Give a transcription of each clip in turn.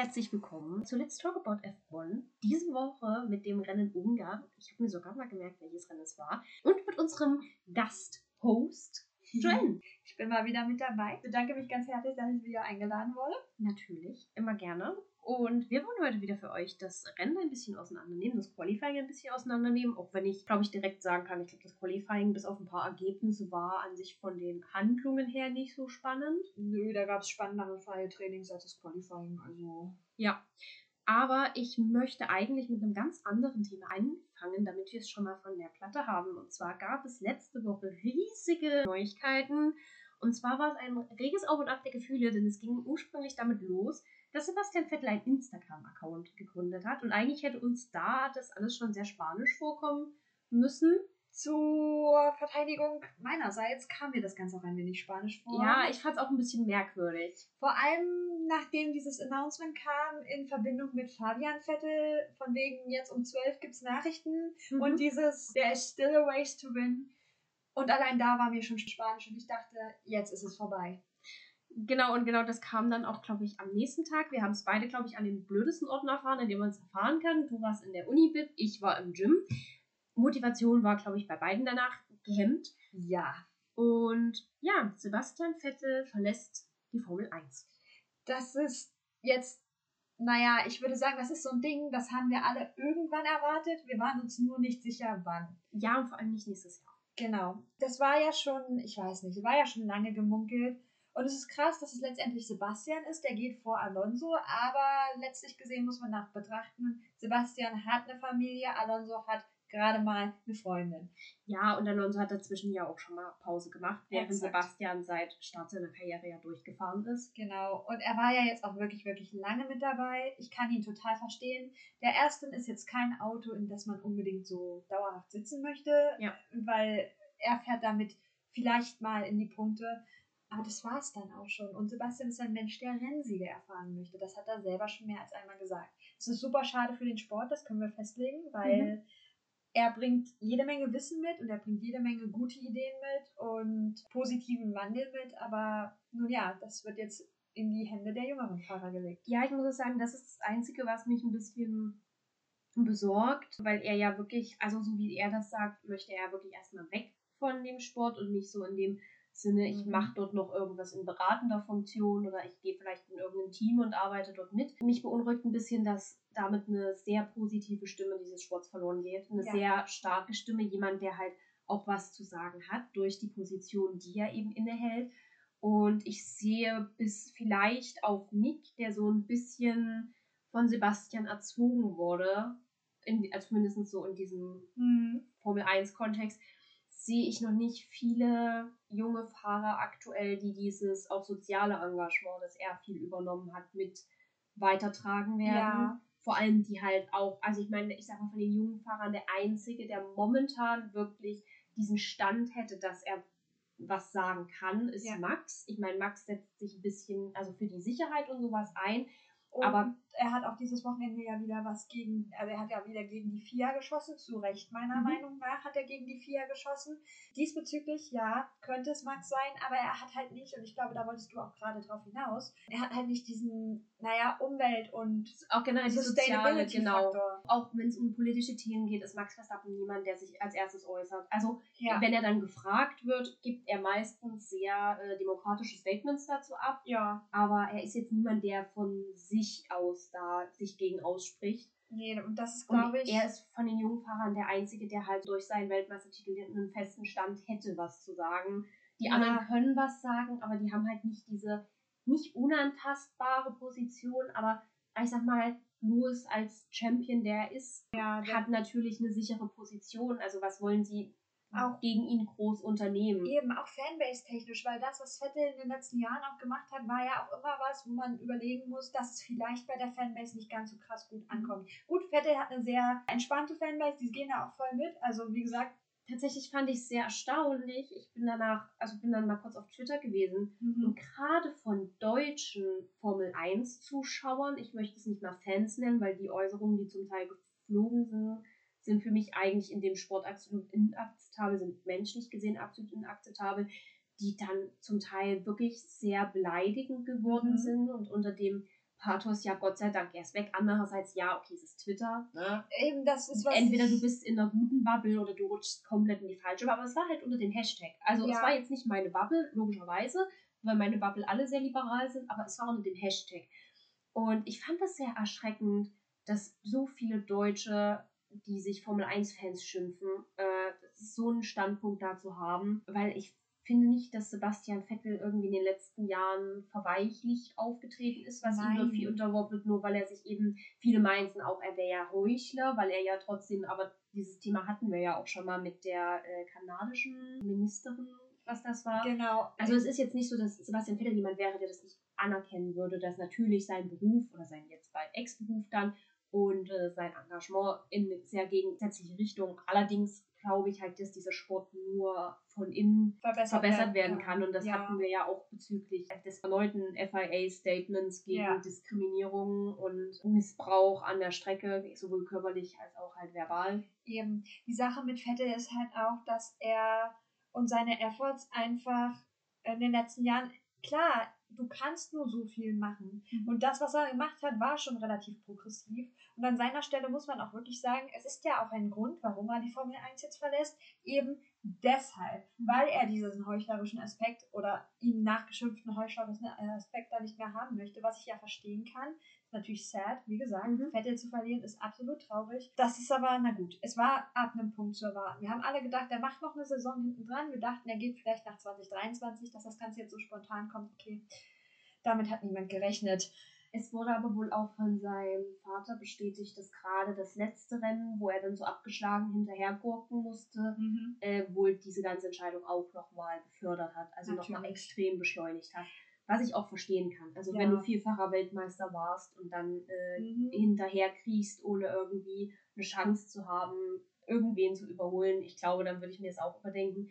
herzlich willkommen zu Let's Talk About F1. Diese Woche mit dem Rennen Ungarn. Ich habe mir sogar mal gemerkt, welches Rennen es war. Und mit unserem Gast-Host Joanne. Ich bin mal wieder mit dabei. Ich bedanke mich ganz herzlich, dass ich wieder eingeladen wurde. Natürlich, immer gerne. Und wir wollen heute wieder für euch das Rennen ein bisschen auseinandernehmen, das Qualifying ein bisschen auseinandernehmen, auch wenn ich, glaube ich, direkt sagen kann, ich glaube, das Qualifying bis auf ein paar Ergebnisse war an sich von den Handlungen her nicht so spannend. Nö, da gab es spannendere freie Trainings als das Qualifying, also. Ja. Aber ich möchte eigentlich mit einem ganz anderen Thema anfangen, damit wir es schon mal von der Platte haben. Und zwar gab es letzte Woche riesige Neuigkeiten. Und zwar war es ein reges Auf und Ab der Gefühle, denn es ging ursprünglich damit los, dass Sebastian Vettel einen Instagram-Account gegründet hat. Und eigentlich hätte uns da das alles schon sehr spanisch vorkommen müssen. Zur Verteidigung meinerseits kam mir das Ganze auch ein wenig spanisch vor. Ja, ich fand es auch ein bisschen merkwürdig. Vor allem, nachdem dieses Announcement kam in Verbindung mit Fabian Vettel, von wegen jetzt um 12 gibt's Nachrichten Mhm. und dieses There is still a ways to win. Und allein da war mir schon spanisch und ich dachte, jetzt ist es vorbei. Genau, und genau das kam dann auch, glaube ich, am nächsten Tag. Wir haben es beide, glaube ich, an den blödesten Orten erfahren, an dem man es erfahren kann. Du warst in der Uni-Bib, ich war im Gym. Motivation war, glaube ich, bei beiden danach gehemmt. Ja. Und ja, Sebastian Vettel verlässt die Formel 1. Das ist jetzt, naja, ich würde sagen, das ist so ein Ding, das haben wir alle irgendwann erwartet. Wir waren uns nur nicht sicher, wann. Ja, und vor allem nicht nächstes Jahr. Genau. Das war ja schon, ich weiß nicht, war ja schon lange gemunkelt. Und es ist krass, dass es letztendlich Sebastian ist, der geht vor Alonso, aber letztlich gesehen muss man nach betrachten, Sebastian hat eine Familie, Alonso hat gerade mal eine Freundin. Ja, und Alonso hat dazwischen ja auch schon mal Pause gemacht, während Exakt. Sebastian seit Start seiner Karriere ja durchgefahren ist. Genau. Und er war ja jetzt auch wirklich, wirklich lange mit dabei. Ich kann ihn total verstehen. Der Aston ist jetzt kein Auto, in das man unbedingt so dauerhaft sitzen möchte, Ja. weil er fährt damit vielleicht mal in die Punkte. Aber das war's dann auch schon. Und Sebastian ist ein Mensch, der Rennsieger erfahren möchte. Das hat er selber schon mehr als einmal gesagt. Es ist super schade für den Sport, das können wir festlegen, weil er bringt jede Menge Wissen mit und er bringt jede Menge gute Ideen mit und positiven Wandel mit. Aber nun ja, das wird jetzt in die Hände der jüngeren Fahrer gelegt. Ja, ich muss auch sagen, das ist das Einzige, was mich ein bisschen besorgt, weil er ja wirklich, also so wie er das sagt, möchte er wirklich erstmal weg von dem Sport und nicht so in dem Sinne, ich Mhm. mache dort noch irgendwas in beratender Funktion oder ich gehe vielleicht in irgendein Team und arbeite dort mit. Mich beunruhigt ein bisschen, dass damit eine sehr positive Stimme dieses Sports verloren geht. Eine Ja. sehr starke Stimme, jemand, der halt auch was zu sagen hat durch die Position, die er eben innehält. Und ich sehe bis vielleicht auf Nick, der so ein bisschen von Sebastian erzogen wurde, in, also zumindest so in diesem Formel 1 Kontext, sehe ich noch nicht viele junge Fahrer aktuell, die dieses auch soziale Engagement, das er viel übernommen hat, mit weitertragen werden. Ja. Vor allem die halt auch, also ich meine, ich sag mal von den jungen Fahrern, der einzige, der momentan wirklich diesen Stand hätte, dass er was sagen kann, ist Ja. Max. Ich meine, Max setzt sich ein bisschen, also für die Sicherheit und sowas ein. Und Aber- er hat auch dieses Wochenende ja wieder was gegen, also er hat ja wieder gegen die FIA geschossen, zu Recht meiner Mhm. Meinung nach hat er gegen die FIA geschossen. Diesbezüglich, ja, könnte es Max sein, aber er hat halt nicht, und ich glaube, da wolltest du auch gerade drauf hinaus, er hat halt nicht diesen, naja, Umwelt- und Auch generell die soziale, genau. Auch wenn es um politische Themen geht, ist Max Verstappen niemand, der sich als erstes äußert. Also Ja. wenn er dann gefragt wird, gibt er meistens sehr äh, demokratische Statements dazu ab. ja. Aber er ist jetzt niemand, der von sich aus da sich gegen ausspricht. Nee, und das ist, glaube ich, er ist von den jungen Fahrern der Einzige, der halt durch seinen Weltmeistertitel einen festen Stand hätte, was zu sagen. Die Ja. anderen können was sagen, aber die haben halt nicht diese nicht unantastbare Position. Aber ich sag mal, Lewis als Champion, der er ist, ja, der- hat natürlich eine sichere Position. Also was wollen sie Auch- gegen ihn groß unternehmen? Eben, auch Fanbase-technisch, weil das, was Vettel in den letzten Jahren auch gemacht hat, war ja auch immer was, wo man überlegen muss, dass es vielleicht bei der Fanbase nicht ganz so krass gut ankommt. Gut, Vettel hat eine sehr entspannte Fanbase, die gehen da auch voll mit. Also, wie gesagt, Tatsächlich fand ich es sehr erstaunlich. Ich bin danach, also bin dann mal kurz auf Twitter gewesen Mhm. Und gerade von deutschen Formel 1 Zuschauern, ich möchte es nicht mal Fans nennen, weil die Äußerungen, die zum Teil geflogen sind, sind für mich eigentlich in dem Sport absolut inakzeptabel, sind menschlich gesehen absolut inakzeptabel, die dann zum Teil wirklich sehr beleidigend geworden Mhm. sind und unter dem Pathos, ja, Gott sei Dank, er ist weg. Andererseits, ja, okay, es ist Twitter. Ne? Eben, das ist was. Entweder du bist in einer guten Bubble oder du rutschst komplett in die falsche. Aber es war halt unter dem Hashtag. Also Ja. es war jetzt nicht meine Bubble, logischerweise, weil meine Bubble alle sehr liberal sind, aber es war unter dem Hashtag. Und ich fand das sehr erschreckend, dass so viele Deutsche, die sich Formel 1-Fans schimpfen, äh, so einen Standpunkt dazu haben, weil ich finde nicht, dass Sebastian Vettel irgendwie in den letzten Jahren verweichlicht aufgetreten ist, was ihm Nein. irgendwie unterworfen nur weil er sich eben, viele meinten auch, er wäre ja Heuchler, weil er ja trotzdem, aber dieses Thema hatten wir ja auch schon mal mit der äh, kanadischen Ministerin, was das war. Genau. Also es ist jetzt nicht so, dass Sebastian Vettel jemand wäre, der das nicht anerkennen würde, dass natürlich sein Beruf oder sein jetzt bald Ex-Beruf dann und äh, sein Engagement in eine sehr gegensätzliche Richtung. Allerdings glaube ich halt, dass dieser Sport nur von innen verbessert, verbessert werden kann. Und das ja. hatten wir ja auch bezüglich des erneuten FIA-Statements gegen Ja. Diskriminierung und Missbrauch an der Strecke, sowohl körperlich als auch halt verbal. eben. Die Sache mit Vettel ist halt auch, dass er und seine Efforts einfach in den letzten Jahren, klar, du kannst nur so viel machen. Und das, was er gemacht hat, war schon relativ progressiv. Und an seiner Stelle muss man auch wirklich sagen, es ist ja auch ein Grund, warum er die Formel 1 jetzt verlässt. Eben deshalb, weil er diesen heuchlerischen Aspekt oder ihm nachgeschimpften heuchlerischen Aspekt da nicht mehr haben möchte, was ich ja verstehen kann. Natürlich sad, wie gesagt, Mhm. Vettel zu verlieren ist absolut traurig. Das ist aber, na gut, es war ab einem Punkt zu erwarten. Wir haben alle gedacht, er macht noch eine Saison hinten dran. Wir dachten, er geht vielleicht nach 2023, dass das Ganze jetzt so spontan kommt. Okay, damit hat niemand gerechnet. Es wurde aber wohl auch von seinem Vater bestätigt, dass gerade das letzte Rennen, wo er dann so abgeschlagen hinterhergurken musste, äh, wohl diese ganze Entscheidung auch nochmal befördert hat, also nochmal extrem beschleunigt hat. Was ich auch verstehen kann. Also Ja. wenn du vielfacher Weltmeister warst und dann äh, Mhm. hinterher kriegst, ohne irgendwie eine Chance zu haben, irgendwen zu überholen, ich glaube, dann würde ich mir das auch überdenken.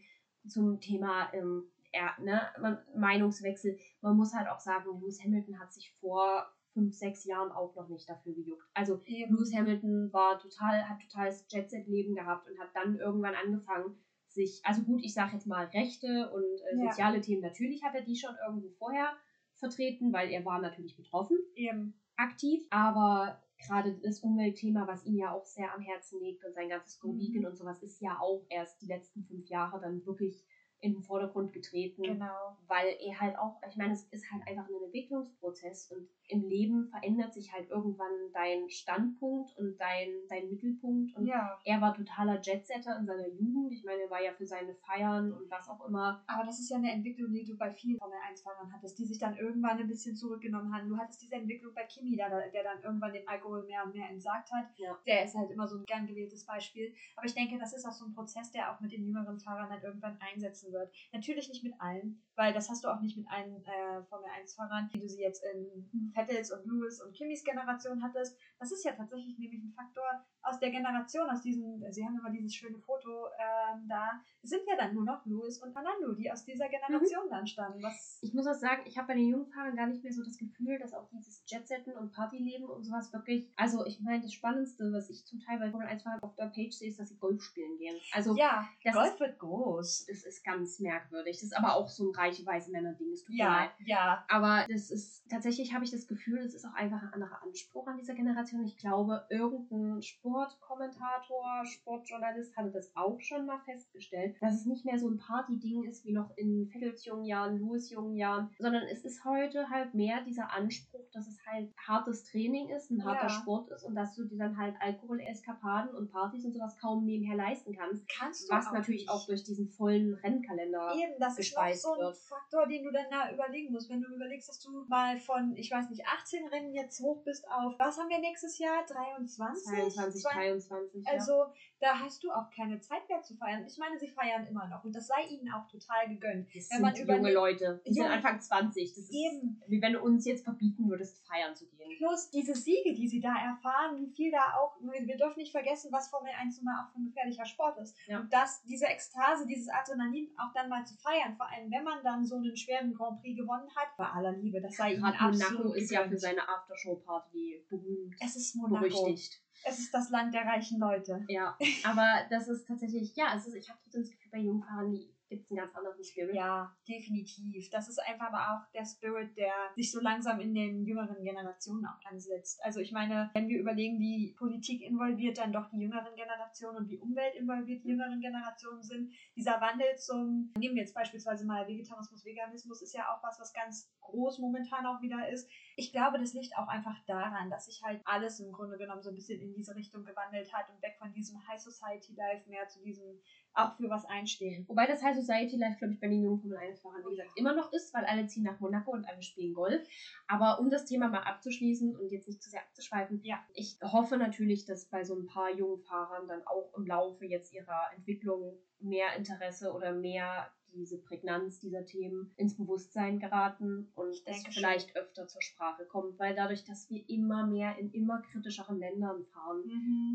Zum Thema ähm, ja, ne, man, Meinungswechsel. Man muss halt auch sagen, Lewis Hamilton hat sich vor fünf, sechs Jahren auch noch nicht dafür gejuckt. Also. Lewis Hamilton war total, hat totales Jet-Set-Leben gehabt und hat dann irgendwann angefangen, sich, also gut, ich sage jetzt mal Rechte und äh, Ja. soziale Themen, natürlich hat er die schon irgendwo vorher vertreten, weil er war natürlich betroffen, Eben. aktiv, aber gerade das Umweltthema, was ihm ja auch sehr am Herzen liegt und sein ganzes Go Mhm. Vegan und sowas, ist ja auch erst die letzten fünf Jahre dann wirklich in den Vordergrund getreten Genau. weil er halt auch, ich meine, es ist halt einfach ein Entwicklungsprozess und im Leben verändert sich halt irgendwann dein Standpunkt und dein, dein Mittelpunkt und Ja. er war totaler Jetsetter in seiner Jugend. Ich meine, er war ja für seine Feiern und was auch immer. Aber das ist ja eine Entwicklung, die du bei vielen Formel-1-Fahrern hattest, die sich dann irgendwann ein bisschen zurückgenommen haben. Du hattest diese Entwicklung bei Kimi, der, der dann irgendwann den Alkohol mehr und mehr entsagt hat. Ja. Der ist halt immer so ein gern gewähltes Beispiel. Aber ich denke, das ist auch so ein Prozess, der auch mit den jüngeren Fahrern dann irgendwann einsetzen wird. Natürlich nicht mit allen, weil das hast du auch nicht mit allen äh, Formel-1-Fahrern, wie du sie jetzt in Vettels und Lewis und Kimmys Generation hattest. Das ist ja tatsächlich nämlich ein Faktor aus der Generation, aus diesen, sie haben immer dieses schöne Foto ähm, da, es sind ja dann nur noch Lewis und Fernando, die aus dieser Generation dann stammen. Was Ich muss auch sagen, ich habe bei den jungen Fahrern gar nicht mehr so das Gefühl, dass auch dieses Jetsetten und Partyleben und sowas wirklich, also ich meine, das Spannendste, was ich zum Teil bei Formel 1 Fahrern auf der Page sehe, ist, dass sie Golf spielen gehen. Also ja, das Golf ist, wird groß. das ist ganz merkwürdig. Das ist aber auch so ein reiche, weiße Männer-Ding. Es tut mir Ja, leid. ja. Aber das ist tatsächlich habe ich das Gefühl, es ist auch einfach ein anderer Anspruch an dieser Generation. Ich glaube, irgendein Sportkommentator, Sportjournalist hatte das auch schon mal festgestellt, dass es nicht mehr so ein Party-Ding ist wie noch in Vettels jungen Jahren, Lewis jungen Jahren, sondern es ist heute halt mehr dieser Anspruch, dass es halt hartes Training ist, ein harter Ja. Sport ist und dass du dir dann halt Alkoholeskapaden und Partys und sowas kaum nebenher leisten kannst. Kannst du Was auch natürlich nicht. auch durch diesen vollen Rennkalender Eben, das ist noch gespeist so ein wird. Faktor, den du dann da überlegen musst. Wenn du überlegst, dass du mal von, ich weiß nicht, 18 Rennen jetzt hoch bist auf, was haben wir nächstes Jahr? 23? 22, 23. ja. Also, da hast du auch keine Zeit mehr zu feiern. Ich meine, sie feiern immer noch und das sei ihnen auch total gegönnt. Das Wenn sind man junge überlegt- Leute. Die sind Junge- Anfang 20. Das ist Eben. wie wenn du uns jetzt verbieten würdest, feiern zu gehen. Plus diese Siege, die sie da erfahren, wie viel da auch, wir dürfen nicht vergessen, was Formel 1 nun mal auch für ein gefährlicher Sport ist. Ja. Und das, diese Ekstase, dieses Adrenalin auch dann mal zu feiern, vor allem wenn man dann so einen schweren Grand Prix gewonnen hat, bei aller Liebe, das sei Gerade absolut Monaco ist ja für seine Aftershow-Party berühmt, Es ist Monaco. berüchtigt. Es ist das Land der reichen Leute. Ja, aber das ist tatsächlich, ja, es ist, ich habe trotzdem das Gefühl, bei Jungfahrern, die gibt es einen ganz anderen Spirit. Ja, definitiv. Das ist einfach aber auch der Spirit, der sich so langsam in den jüngeren Generationen auch ansetzt. Also ich meine, wenn wir überlegen, wie Politik involviert dann doch die jüngeren Generationen und wie Umwelt involviert die jüngeren Generationen sind, dieser Wandel zum, nehmen wir jetzt beispielsweise mal Vegetarismus, Veganismus, ist ja auch was, was ganz groß momentan auch wieder ist. Ich glaube, das liegt auch einfach daran, dass sich halt alles im Grunde genommen so ein bisschen in diese Richtung gewandelt hat und weg von diesem High Society Life mehr zu diesem auch für was einstehen. Wobei das High Society Life, glaube ich, bei den jungen Formel 1-Fahrern, wie gesagt, immer noch ist, weil alle ziehen nach Monaco und alle spielen Golf. Aber um das Thema mal abzuschließen und jetzt nicht zu sehr abzuschweifen, Ja. ich hoffe natürlich, dass bei so ein paar jungen Fahrern dann auch im Laufe jetzt ihrer Entwicklung mehr Interesse oder mehr diese Prägnanz dieser Themen ins Bewusstsein geraten und es vielleicht öfter zur Sprache kommt, weil dadurch, dass wir immer mehr in immer kritischeren Ländern fahren,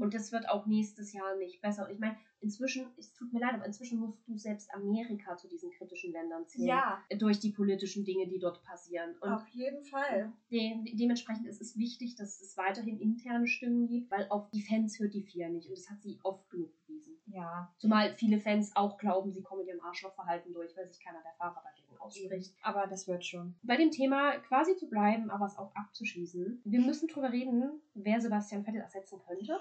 Und und das wird auch nächstes Jahr nicht besser. Und ich meine, inzwischen, es tut mir leid, aber inzwischen musst du selbst Amerika zu diesen kritischen Ländern zählen. ja, Durch die politischen Dinge, die dort passieren. Und auf jeden Fall. de dementsprechend ist es wichtig, dass es weiterhin interne Stimmen gibt, weil auf die Fans hört die FIA nicht. Und das hat sie oft genug bewiesen. Ja, Zumal viele Fans auch glauben, sie kommen mit ihrem Arschlochverhalten durch, weil sich keiner der Fahrer dagegen ausspricht. aber das wird schon. Bei dem Thema quasi zu bleiben, aber es auch abzuschließen. Wir müssen drüber reden, wer Sebastian Vettel ersetzen könnte.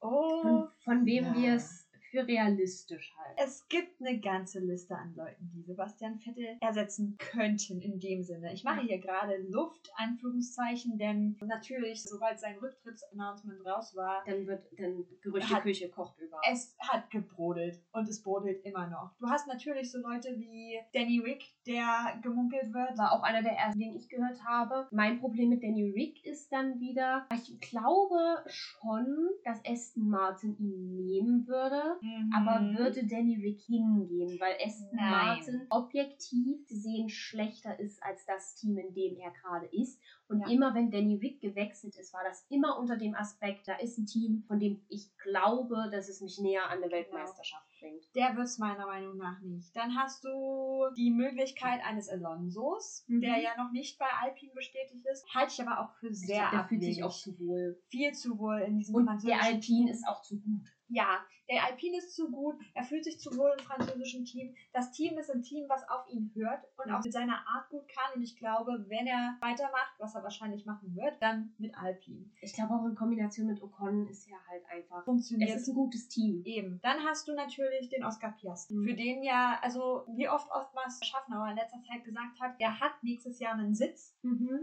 Oh, und von wem ja. wir es für realistisch halten. Es gibt eine ganze Liste an Leuten, die Sebastian Vettel ersetzen könnten in dem Sinne. Ich mache hier gerade Luft, Anführungszeichen, denn natürlich, sobald sein Rücktrittsannouncement raus war, Dann wird dann Gerüchteküche kocht über. es hat gebrodelt und es brodelt immer noch. Du hast natürlich so Leute wie Danny Rick, der gemunkelt wird. war auch einer der ersten, den ich gehört habe. Mein Problem mit Danny Rick ist dann wieder, ich glaube schon, dass Aston Martin ihn nehmen würde. Aber würde Danny Rick hingehen, weil Aston Nein. Martin objektiv gesehen schlechter ist als das Team, in dem er gerade ist. Und Ja. immer wenn Danny Rick gewechselt ist, war das immer unter dem Aspekt, da ist ein Team, von dem ich glaube, dass es mich näher an eine Weltmeisterschaft bringt. Der wird es meiner Meinung nach nicht. Dann hast du die Möglichkeit eines Alonsos, Mhm. der ja noch nicht bei Alpine bestätigt ist. Halte ich aber auch für Ich sehr glaub, der fühlt sich abwegig. auch zu wohl. viel zu wohl in diesem Und der Alpine ist auch zu gut. Ja, der Alpine ist zu gut, er fühlt sich zu wohl im französischen Team. Das Team ist ein Team, was auf ihn hört und auch mit seiner Art gut kann. Und ich glaube, wenn er weitermacht, was er wahrscheinlich machen wird, dann mit Alpine. Ich glaube auch in Kombination mit Ocon ist ja halt einfach. Funktioniert Es ist ein gutes Team. Eben. Dann hast du natürlich den Oscar Piastri, Mhm. für den ja, also wie oft oftmals Schaffnauer in letzter Zeit gesagt hat, der hat nächstes Jahr einen Sitz.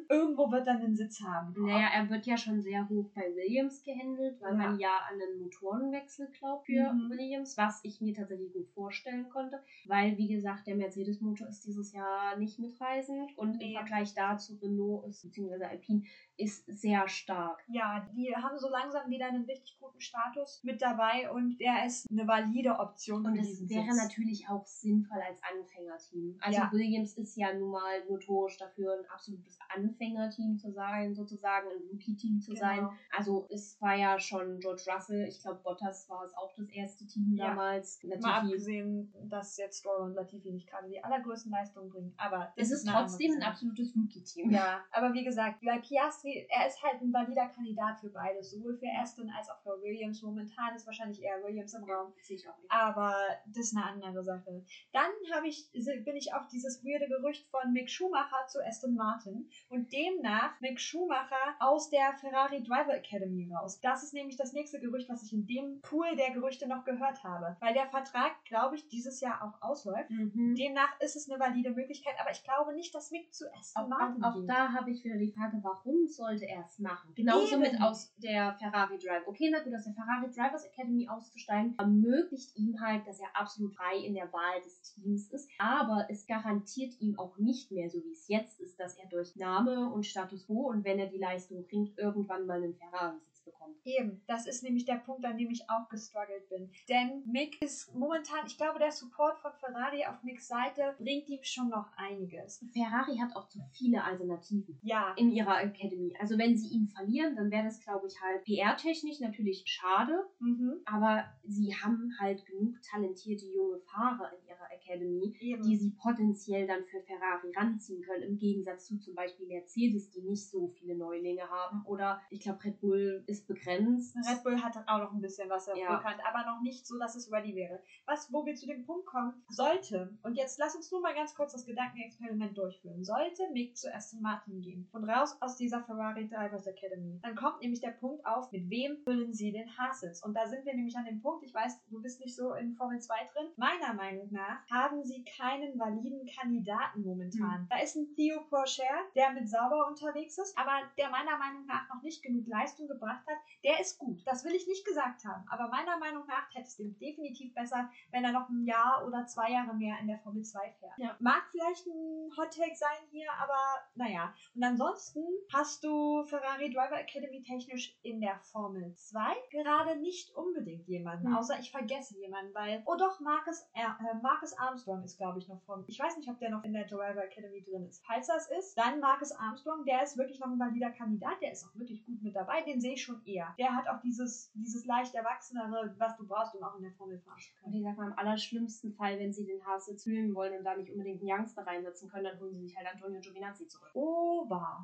Irgendwo wird er einen Sitz haben. Naja, er wird ja schon sehr hoch bei Williams gehandelt, weil Ja. man ja an einen Motorenwechsel glaubt für Mhm. Williams, was ich mir tatsächlich gut vorstellen konnte, weil, wie gesagt, der Mercedes-Motor ist dieses Jahr nicht mitreisend und Nee. im Vergleich dazu Renault ist, beziehungsweise Alpine ist sehr stark. Ja, die haben so langsam wieder einen richtig guten Status mit dabei und der ist eine valide Option Und es wäre Sitz. natürlich auch sinnvoll als Anfängerteam. Also Ja. Williams ist ja nun mal notorisch dafür, ein absolutes Anfängerteam zu sein, sozusagen ein Rookie-Team zu sein. Genau. Also es war ja schon George Russell, ich glaube Bottas war es auch das erste Team Ja. damals. Mal Latifi. abgesehen, dass jetzt Stroll und Latifi nicht gerade die allergrößten Leistungen bringen. Aber Es ist andere trotzdem ein absolutes Rookie-Team. Ja, aber wie gesagt, bei Piastri, er ist halt ein valider Kandidat für beides, sowohl für Aston als auch für Williams. Momentan ist wahrscheinlich eher Williams im Raum. Sehe ich auch nicht. Aber das ist eine andere Sache. Dann habe ich, bin ich auf dieses weirde Gerücht von Mick Schumacher zu Aston Martin und demnach Mick Schumacher aus der Ferrari Driver Academy raus. Das ist nämlich das nächste Gerücht, was ich in dem Pool der Gerüchte noch gehört habe. Weil der Vertrag, glaube ich, dieses Jahr auch ausläuft. Mhm. Demnach ist es eine valide Möglichkeit, aber ich glaube nicht, dass Mick zu Aston Auch, Martin auch, auch geht. da habe ich wieder die Frage, warum sollte er es machen? Genauso Eben. mit aus der Ferrari Drive. Okay, na gut, aus der Ferrari Drivers Academy auszusteigen, ermöglicht ihm halt, dass er absolut frei in der Wahl des Teams ist. Aber es garantiert ihm auch nicht mehr, so wie es jetzt ist, dass er durch Name und Status quo und wenn er die Leistung bringt, irgendwann mal einen Ferrari-Sitz bekommt. Eben, das ist nämlich der Punkt, an dem ich auch gestruggelt bin. Denn Mick ist momentan, ich glaube, der Support von Ferrari auf Micks Seite bringt ihm schon noch einiges. Ferrari hat auch zu viele Alternativen. Ja, in ihrer Academy. Also wenn sie ihn verlieren, dann wäre das, glaube ich, halt PR-technisch natürlich schade, mhm. aber sie haben halt genug talentierte junge Fahrer in ihrer Academy, eben. die sie potenziell dann für Ferrari ranziehen können, im Gegensatz zu zum Beispiel Mercedes, die nicht so viele Neulinge haben. Oder ich glaube, Red Bull ist begrenzt. Red Bull hat auch noch ein bisschen was Ja. kann, aber noch nicht so, dass es ready wäre. Was, wo wir zu dem Punkt kommen, sollte, und jetzt lass uns nur mal ganz kurz das Gedankenexperiment durchführen, sollte Mick zu Aston Martin gehen und raus aus dieser Ferrari Drivers Academy, dann kommt nämlich der Punkt auf, mit wem füllen sie den Hassels? Und da sind wir nämlich an dem Punkt, ich weiß, du bist nicht so in Formel 2 drin, meiner Meinung nach haben sie keinen validen Kandidaten momentan. Da ist ein Theo Pourchaire, der mit sauber unterwegs ist, aber der meiner Meinung nach noch nicht genug Leistung gebracht hat. Der ist gut. Das will ich nicht gesagt haben. Aber meiner Meinung nach hätte es dem definitiv besser, wenn er noch ein Jahr oder zwei Jahre mehr in der Formel 2 fährt. Ja. Mag vielleicht ein Hot Take sein hier, aber naja. Und ansonsten hast du Ferrari Driver Academy technisch in der Formel 2 gerade nicht unbedingt jemanden, Hm. außer ich vergesse jemanden, weil, oh doch, Marcus, äh, Marcus Armstrong ist, glaube ich, noch vom, ich weiß nicht, ob der noch in der Driver Academy drin ist. Falls das ist, dann Marcus Armstrong, der ist wirklich noch ein valider Kandidat, der ist auch wirklich gut mit dabei, den sehe ich schon eher. Der hat auch dieses, dieses leicht Erwachsenere, was du brauchst, um auch in der Formel fahren zu Und können. ich sag mal, im allerschlimmsten Fall, wenn sie den Haas jetzt fühlen wollen und da nicht unbedingt einen Youngster reinsetzen können, dann holen sie sich halt Antonio Giovinazzi zurück. Oh.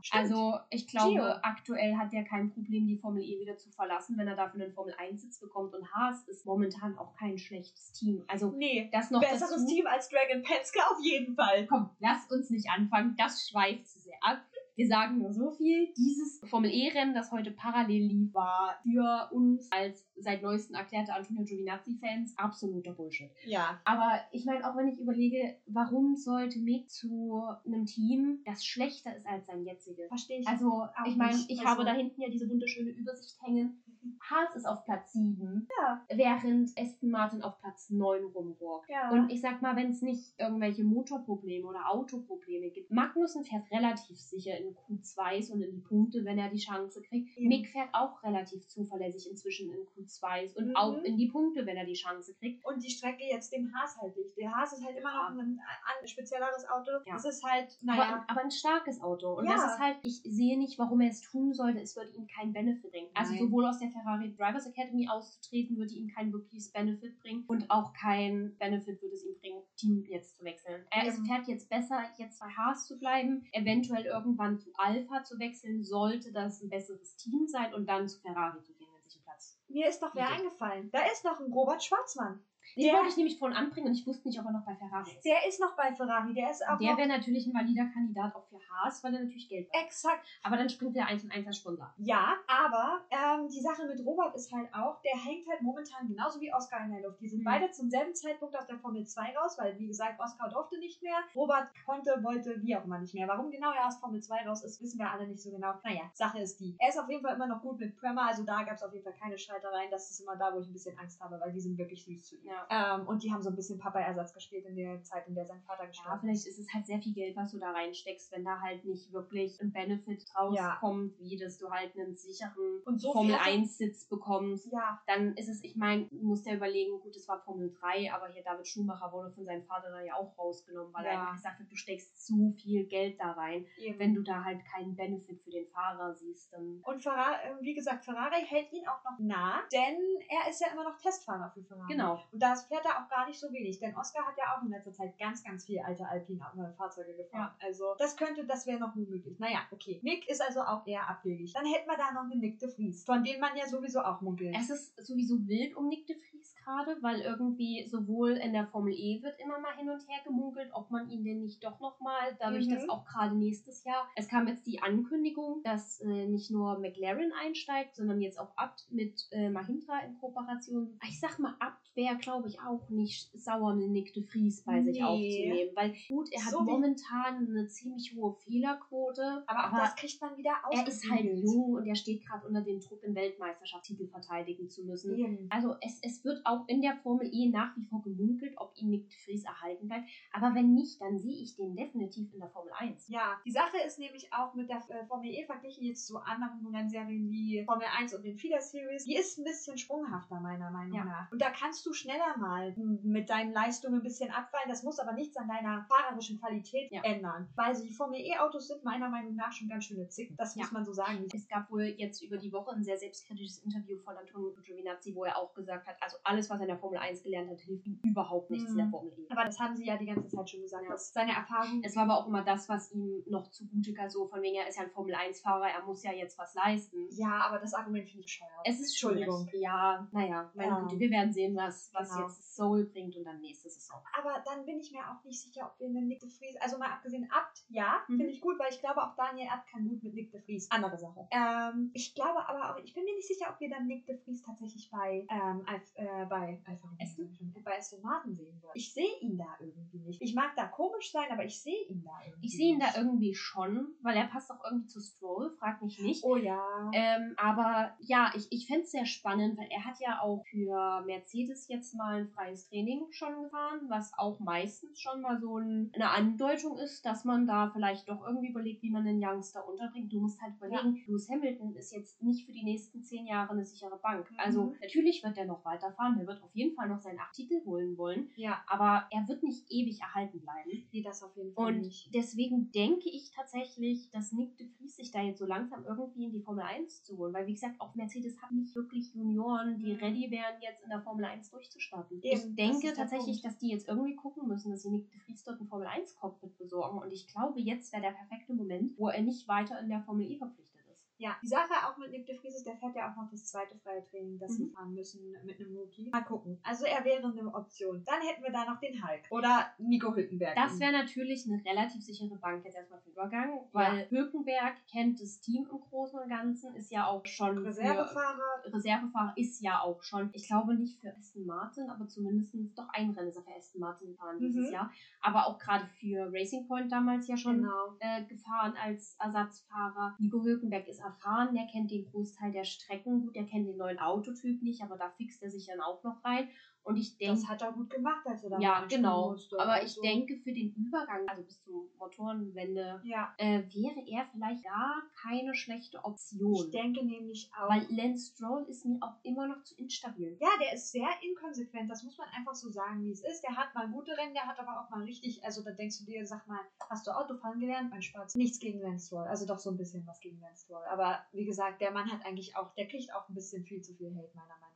Stimmt. Also ich glaube, Gio. aktuell hat der kein Problem, die Formel E wieder zu verlassen, wenn er dafür einen Formel 1 Sitz bekommt. Und Haas ist momentan auch kein schlechtes Team. Also nee, das noch besseres dazu. Team als Dragon Penske auf jeden Fall. Komm, lass uns nicht anfangen. Das schweift zu sehr ab. Wir sagen nur so viel. Dieses Formel E-Rennen, das heute parallel lief, war für uns als seit neuestem erklärte Antonio Giovinazzi-Fans absoluter Bullshit. Ja. Aber ich meine, auch wenn ich überlege, warum sollte Mick zu einem Team, das schlechter ist als sein jetziges? Verstehe ich. Also, ich meine, ich Also- habe da hinten ja diese wunderschöne Übersicht hängen. Haas ist auf Platz 7, Ja. während Aston Martin auf Platz 9 rumrockt. Ja. Und ich sag mal, wenn es nicht irgendwelche Motorprobleme oder Autoprobleme gibt, Magnussen fährt relativ sicher in Q2s und in die Punkte, wenn er die Chance kriegt. Eben. Mick fährt auch relativ zuverlässig inzwischen in Q2s und Mhm. auch in die Punkte, wenn er die Chance kriegt. Und die Strecke jetzt dem Haas halt nicht. Der Haas ist halt immer Ja. noch ein, ein spezielleres Auto. Ja. Das ist halt, Aber, naja. aber ein starkes Auto. Und Ja. das ist halt, ich sehe nicht, warum er es tun sollte. Es würde ihm keinen Benefit bringen. Also Nein. sowohl aus der Ferrari Drivers Academy auszutreten, würde ihm kein wirkliches Benefit bringen. Und auch kein Benefit würde es ihm bringen, Team jetzt zu wechseln. Er Eben. fährt jetzt besser, jetzt bei Haas zu bleiben, eventuell irgendwann zu Alpha zu wechseln, sollte das ein besseres Team sein und dann zu Ferrari zu gehen, wenn sich ein Platz. Mir ist doch wer eingefallen. Da ist noch ein Robert Schwarzmann. Den wollte ich nämlich vorhin anbringen und ich wusste nicht, ob er noch bei Ferrari ist. Der ist noch bei Ferrari. Der ist auch Der wäre natürlich ein valider Kandidat auch für Haas, weil er natürlich Geld hat. exakt. Aber dann springt der 1 und 1 als Sponsor. Ja, aber ähm, die Sache mit Robert ist halt auch, der hängt halt momentan genauso wie Oscar in der Luft. Die sind Mhm. beide zum selben Zeitpunkt aus der Formel 2 raus, weil wie gesagt, Oscar durfte nicht mehr. Robert konnte, wollte, wie auch immer nicht mehr. Warum genau er aus Formel 2 raus ist, wissen wir alle nicht so genau. Naja, Sache ist die. Er ist auf jeden Fall immer noch gut mit Prema, also da gab es auf jeden Fall keine Streitereien. Das ist immer da, wo ich ein bisschen Angst habe, weil die sind wirklich süß zu ihm. Ja. Ähm, und die haben so ein bisschen Papa-Ersatz gespielt in der Zeit, in der sein Vater Ja, gestorben vielleicht ist es halt sehr viel Geld, was du da reinsteckst, wenn da halt nicht wirklich ein Benefit Ja. rauskommt, wie dass du halt einen sicheren so Formel fährt er- 1 Sitz bekommst. Ja, Dann ist es, ich meine, du musst ja überlegen, gut, es war Formel 3, aber hier David Schumacher wurde von seinem Vater da ja auch rausgenommen, weil er Ja. einfach gesagt hat, du steckst so viel Geld da rein. eben. Wenn du da halt keinen Benefit für den Fahrer siehst, dann Und Ferrari, äh, wie gesagt, Ferrari hält ihn auch noch nah, denn er ist ja immer noch Testfahrer für Ferrari. genau. Und da fährt er auch gar nicht so wenig, denn Oscar hat ja auch in letzter Zeit ganz, ganz viel alte Alpine-Fahrzeuge gefahren. Also das könnte, das wäre noch möglich. Naja, okay. Nick ist also auch eher abwegig. Dann hätten wir da noch einen Nick de Vries, von dem man ja sowieso auch munkelt. Es ist sowieso wild um Nick de Vries gerade, weil irgendwie sowohl in der Formel E wird immer mal hin und her gemunkelt, ob man ihn denn nicht doch nochmal, dadurch, Mhm. dass auch gerade nächstes Jahr, es kam jetzt die Ankündigung, dass äh, nicht nur McLaren einsteigt, sondern jetzt auch Abt mit äh, Mahindra in Kooperation. Ich sag mal, Abt wäre, glaube ich, auch nicht sauer, einen Nick de Vries bei sich Nee. aufzunehmen, weil gut, er hat So momentan eine ziemlich hohe Fehlerquote, aber auch das kriegt man wieder aus. er ist halt jung und er steht gerade unter dem Druck, einen Weltmeisterschaftstitel verteidigen zu müssen. Eben. Also es, es wird auch in der Formel E nach wie vor gemunkelt, ob ihn Nick de Vries erhalten bleibt. Aber wenn nicht, dann sehe ich den definitiv in der Formel 1. Ja, die Sache ist nämlich auch mit der äh, Formel E verglichen jetzt zu anderen Rennserien wie Formel 1 und den Feeder Series. Die ist ein bisschen sprunghafter, meiner Meinung Ja. nach. Und da kannst du schneller schneller mal mit deinen Leistungen ein bisschen abfallen. Das muss aber nichts an deiner fahrerischen Qualität Ja. ändern. Weil die Formel E-Autos sind meiner Meinung nach schon ganz schöne Zicken. Das muss Ja. man so sagen. Es gab wohl jetzt über die Woche ein sehr selbstkritisches Interview von Antonio Giovinazzi, wo er auch gesagt hat, also alles, was er in der Formel 1 gelernt hat, hilft ihm überhaupt nichts in Mhm. der Formel E. Aber das haben sie ja die ganze Zeit schon gesagt, Ja. dass seine Erfahrung Es war aber auch immer das, was ihm noch zugute kam, so von wegen, er ist ja ein Formel 1-Fahrer, er muss ja jetzt was leisten. Ja, aber das Argument finde ich bescheuert. Es ist schwierig. Ja, naja, meine Ja. Güte, wir werden sehen, was, was Genau. jetzt Soul bringt und dann nächste Saison. Aber dann bin ich mir auch nicht sicher, ob wir einen Nick de Vries, also mal abgesehen Abt, ja, Mhm. finde ich gut, weil ich glaube auch Daniel Abt kann gut mit Nick de Vries. Andere Sache. Ähm, ich glaube aber auch, ich bin mir nicht sicher, ob wir dann Nick de Vries tatsächlich bei, ähm, Alf, äh, bei Alfa äh, bei Aston Martin sehen würden. Ich sehe ihn da irgendwie nicht. Ich mag da komisch sein, aber ich sehe ihn da irgendwie Ich sehe ihn da irgendwie schon, weil er passt auch irgendwie zu Stroll, frag mich nicht. Oh ja. Ähm, aber ja, ich, ich fände es sehr spannend, weil er hat ja auch für Mercedes jetzt mal ein freies Training schon gefahren, was auch meistens schon mal so ein, eine Andeutung ist, dass man da vielleicht doch irgendwie überlegt, wie man einen Youngster unterbringt. Du musst halt überlegen, Lewis Hamilton ist jetzt nicht für die nächsten zehn Jahre eine sichere Bank. Mhm. Also natürlich wird er noch weiterfahren, der wird auf jeden Fall noch seinen acht Titel holen wollen, ja, aber er wird nicht ewig erhalten bleiben. nee, das auf jeden Fall Und nicht. deswegen denke ich tatsächlich, dass Nick de Vries sich da jetzt so langsam irgendwie in die Formel 1 zu holen. Weil, wie gesagt, auch Mercedes hat nicht wirklich Junioren, die Mhm. ready wären, jetzt in der Formel 1 durchzustarten. Eben, ich das denke der tatsächlich, dass die jetzt irgendwie gucken müssen, dass sie Nick de Vries dort ein Formel 1 Cockpit besorgen. Und ich glaube, jetzt wäre der perfekte Moment, wo er nicht weiter in der Formel E verpflichtet. Ja, die Sache auch mit Nick de Vries ist, der fährt ja auch noch das zweite freie Training, das sie Mhm. fahren müssen mit einem Rookie. Mal gucken. Also er wäre eine Option. Dann hätten wir da noch den Hulk. Oder Nico Hülkenberg. Das wäre natürlich eine relativ sichere Bank jetzt erstmal für den Übergang, weil Hülkenberg kennt das Team im Großen und Ganzen, ist ja auch schon Reservefahrer. Reservefahrer ist ja auch schon, ich glaube nicht für Aston Martin, aber zumindest doch ein Rennen ist er für Aston Martin gefahren dieses Mhm. Jahr. Aber auch gerade für Racing Point damals ja schon Genau. äh, gefahren als Ersatzfahrer. Nico Hülkenberg ist erfahren, der kennt den Großteil der Strecken gut, der kennt den neuen Autotyp nicht, aber da fixt er sich dann auch noch rein. Und ich denke, Das hat er gut gemacht, als er da ja, genau. musste. Aber ich Also, denke, für den Übergang, also bis zur Motorenwende, Ja, äh, wäre er vielleicht gar keine schlechte Option. ich denke nämlich auch. Weil Lance Stroll ist mir auch immer noch zu instabil. ja, der ist sehr inkonsequent, das muss man einfach so sagen, wie es ist. Der hat mal gute Rennen, der hat aber auch mal richtig, also da denkst du dir, sag mal, hast du Autofahren gelernt? Mein Spaß. Nichts gegen Lance Stroll, also doch so ein bisschen was gegen Lance Stroll. Aber wie gesagt, der Mann hat eigentlich auch, der kriegt auch ein bisschen viel zu viel Hate, meiner Meinung nach.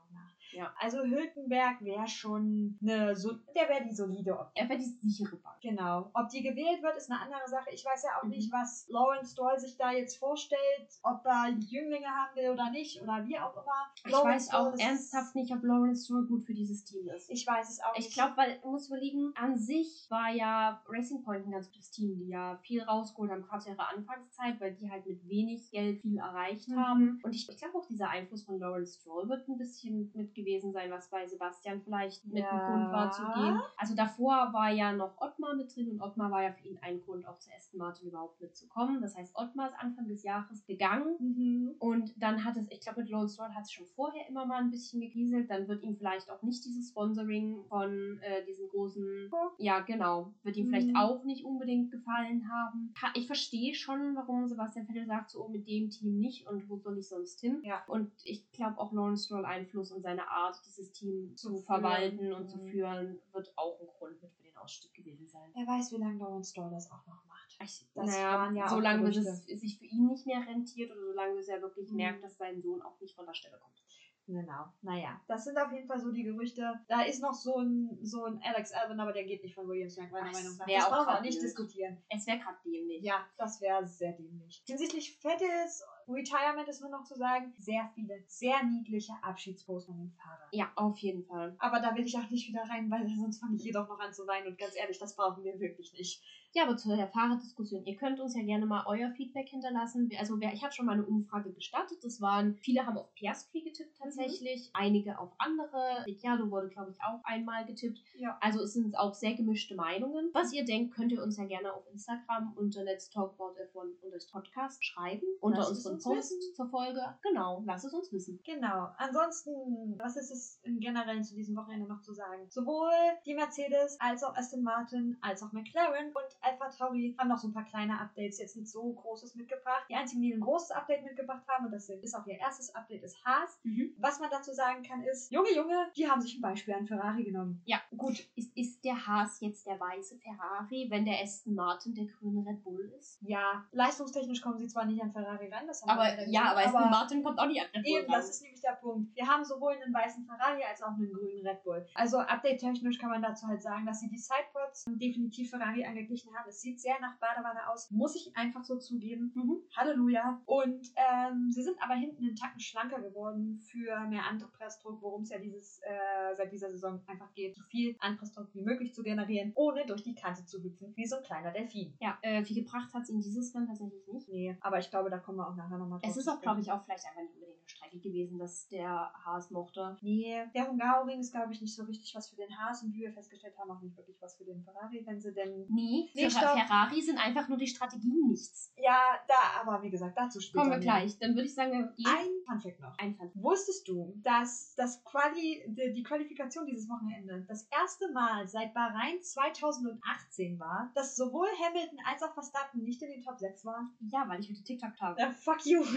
Ja. Also Hülkenberg wäre schon eine, so, der wäre die solide Option. Er wäre die sichere Bank. Genau. Ob die gewählt wird, ist eine andere Sache. Ich weiß ja auch Mhm. nicht, was Lawrence Stroll sich da jetzt vorstellt, ob er die Jünglinge haben will oder nicht oder wie auch immer. Ich Lawrence weiß auch ernsthaft nicht, ob Lawrence Stroll gut für dieses Team ist. Ich weiß es auch nicht. Ich glaube, weil, du musst überlegen, an sich war ja Racing Point ein ganz gutes Team, die ja viel rausgeholt haben, gerade zu ihrer Anfangszeit, weil die halt mit wenig Geld viel erreicht Mhm. haben. Und ich, ich glaube auch, dieser Einfluss von Lawrence Stroll wird ein bisschen mit gewesen sein, was bei Sebastian vielleicht mit Ja. dem Grund war zu gehen. Also davor war ja noch Ottmar mit drin und Ottmar war ja für ihn ein Grund, auch zu Aston Martin überhaupt mitzukommen. Das heißt, Ottmar ist Anfang des Jahres gegangen Mhm. und dann hat es, ich glaube, mit Lone Stroll hat es schon vorher immer mal ein bisschen gegieselt. Dann wird ihm vielleicht auch nicht dieses Sponsoring von äh, diesen großen, ja genau, wird ihm vielleicht Mhm. auch nicht unbedingt gefallen haben. Ha- Ich verstehe schon, warum Sebastian Vettel sagt, so oh, mit dem Team nicht und wo soll ich sonst hin. Ja. Und ich glaube auch Lawrence Stroll Einfluss und seine Art, dieses Team zu, verwalten und zu Mhm. führen, wird auch ein Grund mit für den Ausstieg gewesen sein. Wer weiß, wie lange Lawrence Stroll das auch noch macht. Ich, Das naja, waren ja solange bis es sich für ihn nicht mehr rentiert oder solange bis er wirklich Mhm. merkt, dass sein Sohn auch nicht von der Stelle kommt. Genau. Naja, das sind auf jeden Fall so die Gerüchte. Da ist noch so ein, so ein Alex Alvin, aber der geht nicht von Williams weg, meiner Meinung nach. Das auch brauchen wir nicht diskutieren. Es wäre gerade dämlich. Ja, das wäre sehr dämlich. Hinsichtlich Vettels Retirement ist nur noch zu sagen, sehr viele, sehr niedliche Abschiedsposts von den Fahrern. Ja, auf jeden Fall. Aber da will ich auch nicht wieder rein, weil sonst fange ich jedoch noch an zu weinen und ganz ehrlich, das brauchen wir wirklich nicht. Ja, aber zu der Fahrerdiskussion. Ihr könnt uns ja gerne mal euer Feedback hinterlassen. Also wer, ich habe schon mal eine Umfrage gestartet. Das waren, viele haben auf Piastri getippt tatsächlich, einige auf andere. Ricciardo wurde, glaube ich, auch einmal getippt. Ja. Also es sind auch sehr gemischte Meinungen. Was ihr denkt, könnt ihr uns ja gerne auf Instagram unter Let's Talk About F1 und das Podcast schreiben. Unter unseren uns Post wissen. zur Folge. Genau, lasst es uns wissen. Genau. Ansonsten, was ist es im Generellen zu diesem Wochenende noch zu sagen? Sowohl die Mercedes als auch Aston Martin als auch McLaren und Alpha Tauri haben noch so ein paar kleine Updates, jetzt nicht so großes mitgebracht. Die einzigen, die ein großes Update mitgebracht haben, und das ist auch ihr erstes Update, ist Haas. Mhm. Was man dazu sagen kann, ist, Junge, Junge, die haben sich ein Beispiel an Ferrari genommen. Ja. Gut. Ist, ist der Haas jetzt der weiße Ferrari, wenn der Aston Martin der grüne Red Bull ist? Ja, leistungstechnisch kommen sie zwar nicht an Ferrari ran, das haben wir Aber leider ja, aber Aston Martin kommt auch nicht an Red Bull Eben, ran. das ist nämlich der Punkt. Wir haben sowohl einen weißen Ferrari als auch einen grünen Red Bull. Also update-technisch kann man dazu halt sagen, dass sie die Sidepods definitiv Ferrari angeglichen haben. Es sieht sehr nach Badewanne aus, muss ich einfach so zugeben. Mhm. Halleluja. Und ähm, sie sind aber hinten einen Tacken schlanker geworden für mehr Anpressdruck, worum es ja dieses äh, seit dieser Saison einfach geht, so viel Anpressdruck wie möglich zu generieren, ohne durch die Kante zu hüpfen, wie so ein kleiner Delfin. Ja, äh, viel gebracht hat es in dieses Rennen tatsächlich nicht. Nee, aber ich glaube, da kommen wir auch nachher nochmal drauf. Es ist auch, glaube ich, auch vielleicht einfach nicht unbedingt eine Strecke gewesen, dass der Haas mochte. Nee, der Hungaroring ist, glaube ich, nicht so richtig was für den Haas und wie wir festgestellt haben, auch nicht wirklich was für den Ferrari, wenn sie denn. Nee, Stopp. Ferrari sind einfach nur die Strategien nichts. Ja, da, aber wie gesagt, dazu später. Kommen wir gleich. Dann würde ich sagen, wir gehen Ein Funfact noch. einfach. Wusstest du, dass das Quali, die, die Qualifikation dieses Wochenende das erste Mal seit Bahrain 2018 war, dass sowohl Hamilton als auch Verstappen nicht in den Top 6 waren? Ja, weil ich heute TikTok habe. Ja, fuck you.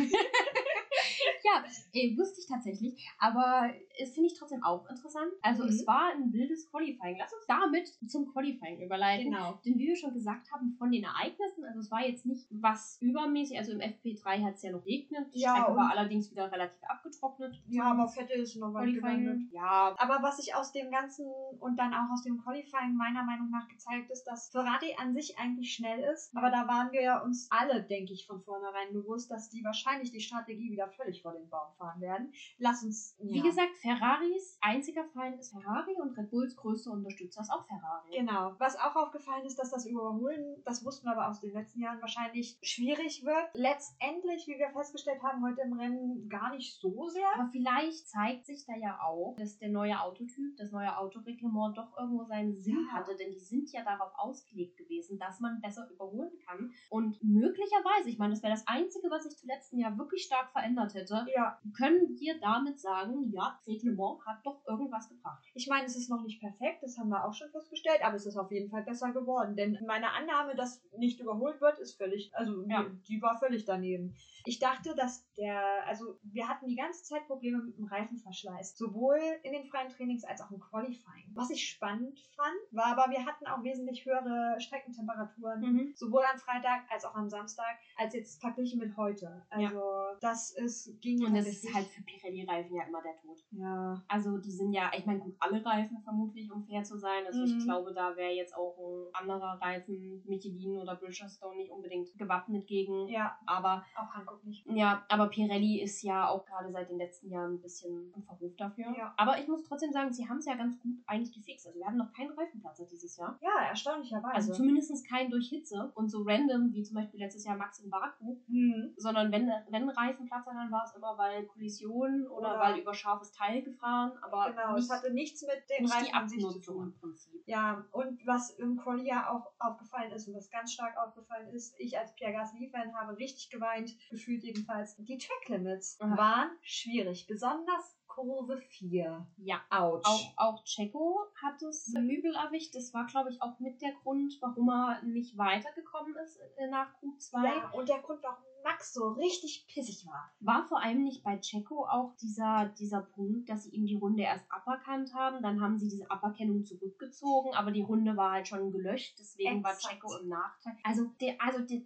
Ja, äh, wusste ich tatsächlich. Aber es finde ich trotzdem auch interessant. Also Mhm. es war ein wildes Qualifying. Lass uns damit zum Qualifying überleiten. genau. Denn wie wir schon gesagt haben, von den Ereignissen, also es war jetzt nicht was übermäßig, also im FP3 hat es ja noch regnet, die Ja, Strecke war allerdings wieder relativ abgetrocknet. Ja, aber Vettel ist noch weit gelandet. Ja, Aber was sich aus dem Ganzen und dann auch aus dem Qualifying meiner Meinung nach gezeigt ist, dass Ferrari an sich eigentlich schnell ist. Aber da waren wir ja uns alle, denke ich, von vornherein bewusst, dass die wahrscheinlich die Strategie wieder völlig vor den Baum fahren werden. Lass uns. Wie gesagt, Ferraris einziger Feind ist Ferrari und Red Bulls größter Unterstützer ist auch Ferrari. Genau. Was auch aufgefallen ist, dass das Überholen, das wussten wir aber aus den letzten Jahren wahrscheinlich schwierig wird. Letztendlich, wie wir festgestellt haben, heute im Rennen gar nicht so sehr. Aber vielleicht zeigt sich da ja auch, dass der neue Autotyp, das neue Autoreglement doch irgendwo seinen Sinn Ja. hatte, denn die sind ja darauf ausgelegt gewesen, dass man besser überholen kann. Und möglicherweise, ich meine, das wäre das Einzige, was sich zum letzten Jahr wirklich stark verändert hätte, Ja, können wir damit sagen, ja, Reglement hat doch irgendwas gebracht. ich meine, es ist noch nicht perfekt, das haben wir auch schon festgestellt, aber es ist auf jeden Fall besser geworden. Denn meine Annahme, dass nicht überholt wird, ist völlig, also Ja. die, die war völlig daneben. Ich dachte, dass der, also wir hatten die ganze Zeit Probleme mit dem Reifenverschleiß, sowohl in den freien Trainings als auch im Qualifying. Was ich spannend fand, war aber, wir hatten auch wesentlich höhere Streckentemperaturen sowohl am Freitag als auch am Samstag, als jetzt verglichen mit heute. Also das ist ging Und das ist halt für Pirelli-Reifen ja immer der Tod. ja Also die sind ja, ich meine, gut, alle Reifen vermutlich, um fair zu sein. Also Mhm. ich glaube, da wäre jetzt auch ein anderer Reifen, Michelin oder Bridgestone, nicht unbedingt gewappnet gegen. ja Aber auch Hankook nicht. ja, aber Pirelli ist ja auch gerade seit den letzten Jahren ein bisschen im Verruf dafür. Ja. Aber ich muss trotzdem sagen, sie haben es ja ganz gut eigentlich gefixt. Also wir hatten noch keinen Reifenplatzer dieses Jahr. Ja, erstaunlicherweise. Also zumindest keinen durch Hitze und so random, wie zum Beispiel letztes Jahr Max in Baku. hm. Sondern wenn, wenn Reifenplatzer, dann war es immer, weil Kollision oder, Oder- weil über scharfes Teil gefahren. Aber Genau, nicht, es hatte nichts mit den nicht die Reifen an sich zu tun. im Prinzip. Ja, und was im Quali ja auch aufgefallen ist und was ganz stark aufgefallen ist, ich als Pierre Gasly-Fan habe richtig geweint, gefühlt jedenfalls. Die Track Limits Aha. waren schwierig, besonders Kurve 4. Ja. Autsch. Auch, auch Checo hat es Mhm. übel erwischt. Das war, glaube ich, auch mit der Grund, warum er nicht weitergekommen ist äh, nach Q2. Ja, und der Grund, warum Max so richtig pissig war. War vor allem nicht bei Checo auch dieser, dieser Punkt, dass sie ihm die Runde erst aberkannt haben. Dann haben sie diese Aberkennung zurückgezogen, aber die Runde war halt schon gelöscht. Deswegen war Exakt. Checo im Nachteil. Also, der, also der,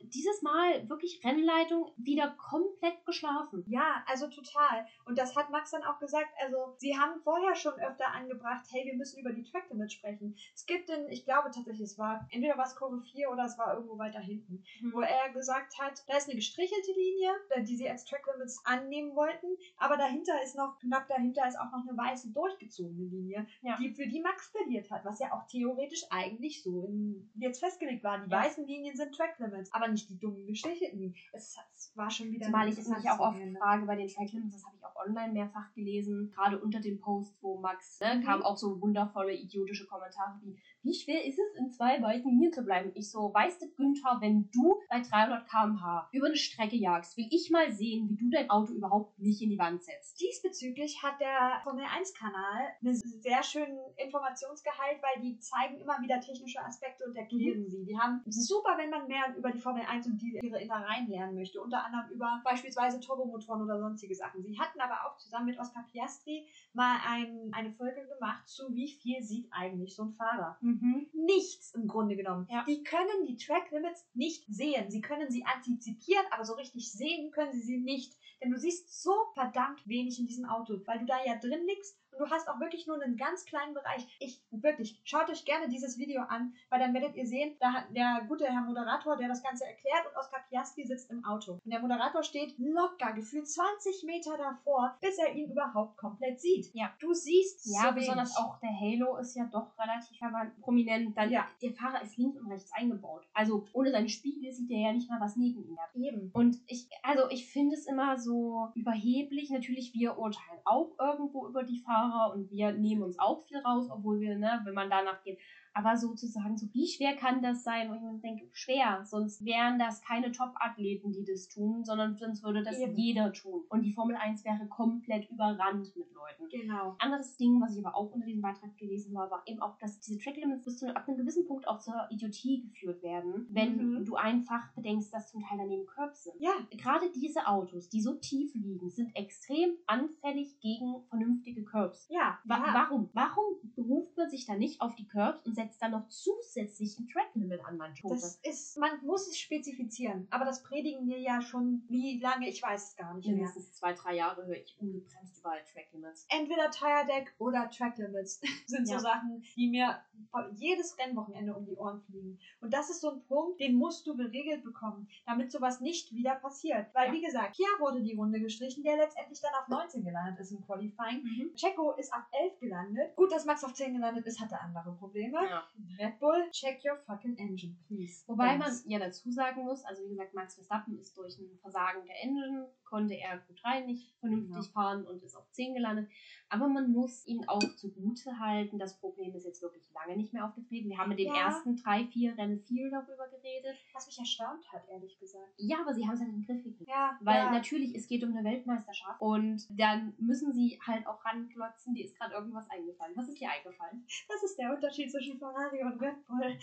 dieses Mal wirklich Rennleitung wieder komplett geschlafen. Ja, also total. Und das hat Max dann auch gesagt. Also, sie haben vorher schon öfter angebracht, hey, wir müssen über die Track Limits sprechen. Es gibt den, ich glaube tatsächlich, es war entweder war es Kurve 4 oder es war irgendwo weiter hinten, wo er gesagt hat, da ist eine gestrichelte Linie, äh, die sie als Track Limits annehmen wollten, aber dahinter ist noch, knapp dahinter ist auch noch eine weiße durchgezogene Linie, Ja. die für die Max plädiert hat, was ja auch theoretisch eigentlich so in, jetzt festgelegt war. Die Ja. weißen Linien sind Track Limits, aber nicht die dummen gestrichelten Linien. Es, es war schon wieder Zumal ich mich auch interessantes oft Wochenende. frage bei den Track Limits, das habe ich auch online mehrfach gelesen, gerade unter den Posts, wo Max, ne, Mhm. kamen auch so wundervolle, idiotische Kommentare wie, wie schwer ist es, in zwei weichen Linien zu bleiben? Ich so, weißt du, Günther, wenn du bei 300 km/h über eine Strecke jagst, will ich mal sehen, wie du dein Auto überhaupt nicht in die Wand setzt. Diesbezüglich hat der Formel 1-Kanal einen sehr schönen Informationsgehalt, weil die zeigen immer wieder technische Aspekte und erklären Mhm. sie. Die haben super, wenn man mehr über die Formel 1 und die, ihre Innereien lernen möchte, unter anderem über beispielsweise Turbomotoren oder sonstige Sachen. Sie hatten aber auch zusammen mit Oscar Piastri mal ein, eine Folge gemacht zu wie viel sieht eigentlich so ein Fahrer. Mhm. Nichts im Grunde genommen. Ja. Die können die Track Limits nicht sehen. Sie können sie antizipieren, aber so richtig sehen können sie sie nicht. Denn du siehst so verdammt wenig in diesem Auto, weil du da ja drin liegst und du hast auch wirklich nur einen ganz kleinen Bereich. Ich, wirklich, schaut euch gerne dieses Video an, weil dann werdet ihr sehen, da hat der gute Herr Moderator, der das Ganze erklärt und Oskar Piastri sitzt im Auto. Und der Moderator steht locker, gefühlt 20 Meter davor, bis er ihn überhaupt komplett sieht. Ja. Du siehst Ja, so besonders wenig. auch der Halo ist ja doch relativ prominent. Dann, Ja. Der Fahrer ist links und rechts eingebaut. Also ohne seinen Spiegel sieht er ja nicht mal, was neben ihm hat. Eben. Und ich, also ich finde es immer so überheblich. Natürlich, wir urteilen auch irgendwo über die Fahrer und wir nehmen uns auch viel raus, obwohl wir, ne, wenn man danach geht. Aber sozusagen, so wie schwer kann das sein? Und ich denke, schwer. Sonst wären das keine Top-Athleten, die das tun, sondern sonst würde das Eben. jeder tun. Und die Formel 1 wäre komplett überrannt mit Leuten. Genau. Anderes Ding, was ich aber auch unter diesem Beitrag gelesen habe, war eben auch, dass diese Tracklimits bis zu einem, ab einem gewissen Punkt auch zur Idiotie geführt werden, wenn Mhm. du einfach bedenkst, dass zum Teil daneben Curbs sind. Ja, Gerade diese Autos, die so tief liegen, sind extrem anfällig gegen vernünftige Curbs. ja, Wa ja. Warum? Warum beruft man sich da nicht auf die Curbs und setzt dann noch zusätzlich ein Tracklimit an manche Das ist, man muss es spezifizieren, aber das predigen wir ja schon wie lange, ich weiß es gar nicht mehr. Mindestens zwei, drei Jahre höre ich ungebremst überall Tracklimits. Entweder Tire Deck oder Track Limits sind Ja. so Sachen, die mir jedes Rennwochenende um die Ohren fliegen. Und das ist so ein Punkt, den musst du geregelt bekommen, damit sowas nicht wieder passiert. Weil, wie gesagt, Kia wurde die Runde gestrichen, der letztendlich dann auf 19 gelandet ist im Qualifying. Mhm. Checo ist auf 11 gelandet. Gut, dass Max auf 10 gelandet ist, hatte andere Probleme. Ja. Red Bull, check your fucking engine, please. Wobei man Thanks. ja dazu sagen muss, also wie gesagt, Max Verstappen ist durch ein Versagen der Engine, konnte er Q3 nicht vernünftig Genau. fahren und ist auf 10 gelandet. Aber man muss ihn auch zugute halten, das Problem ist jetzt wirklich lange nicht mehr aufgetreten. Wir haben mit den Ja. ersten drei, vier Rennen viel darüber geredet. Was mich erstaunt hat, ehrlich gesagt. Ja, aber sie haben es halt in den Griff gekriegt. Ja, Weil ja. natürlich, es geht um eine Weltmeisterschaft und dann müssen sie halt auch ranklotzen, dir ist gerade irgendwas eingefallen. Was ist dir eingefallen? Das ist der Unterschied zwischen Ferrari und Red Bull.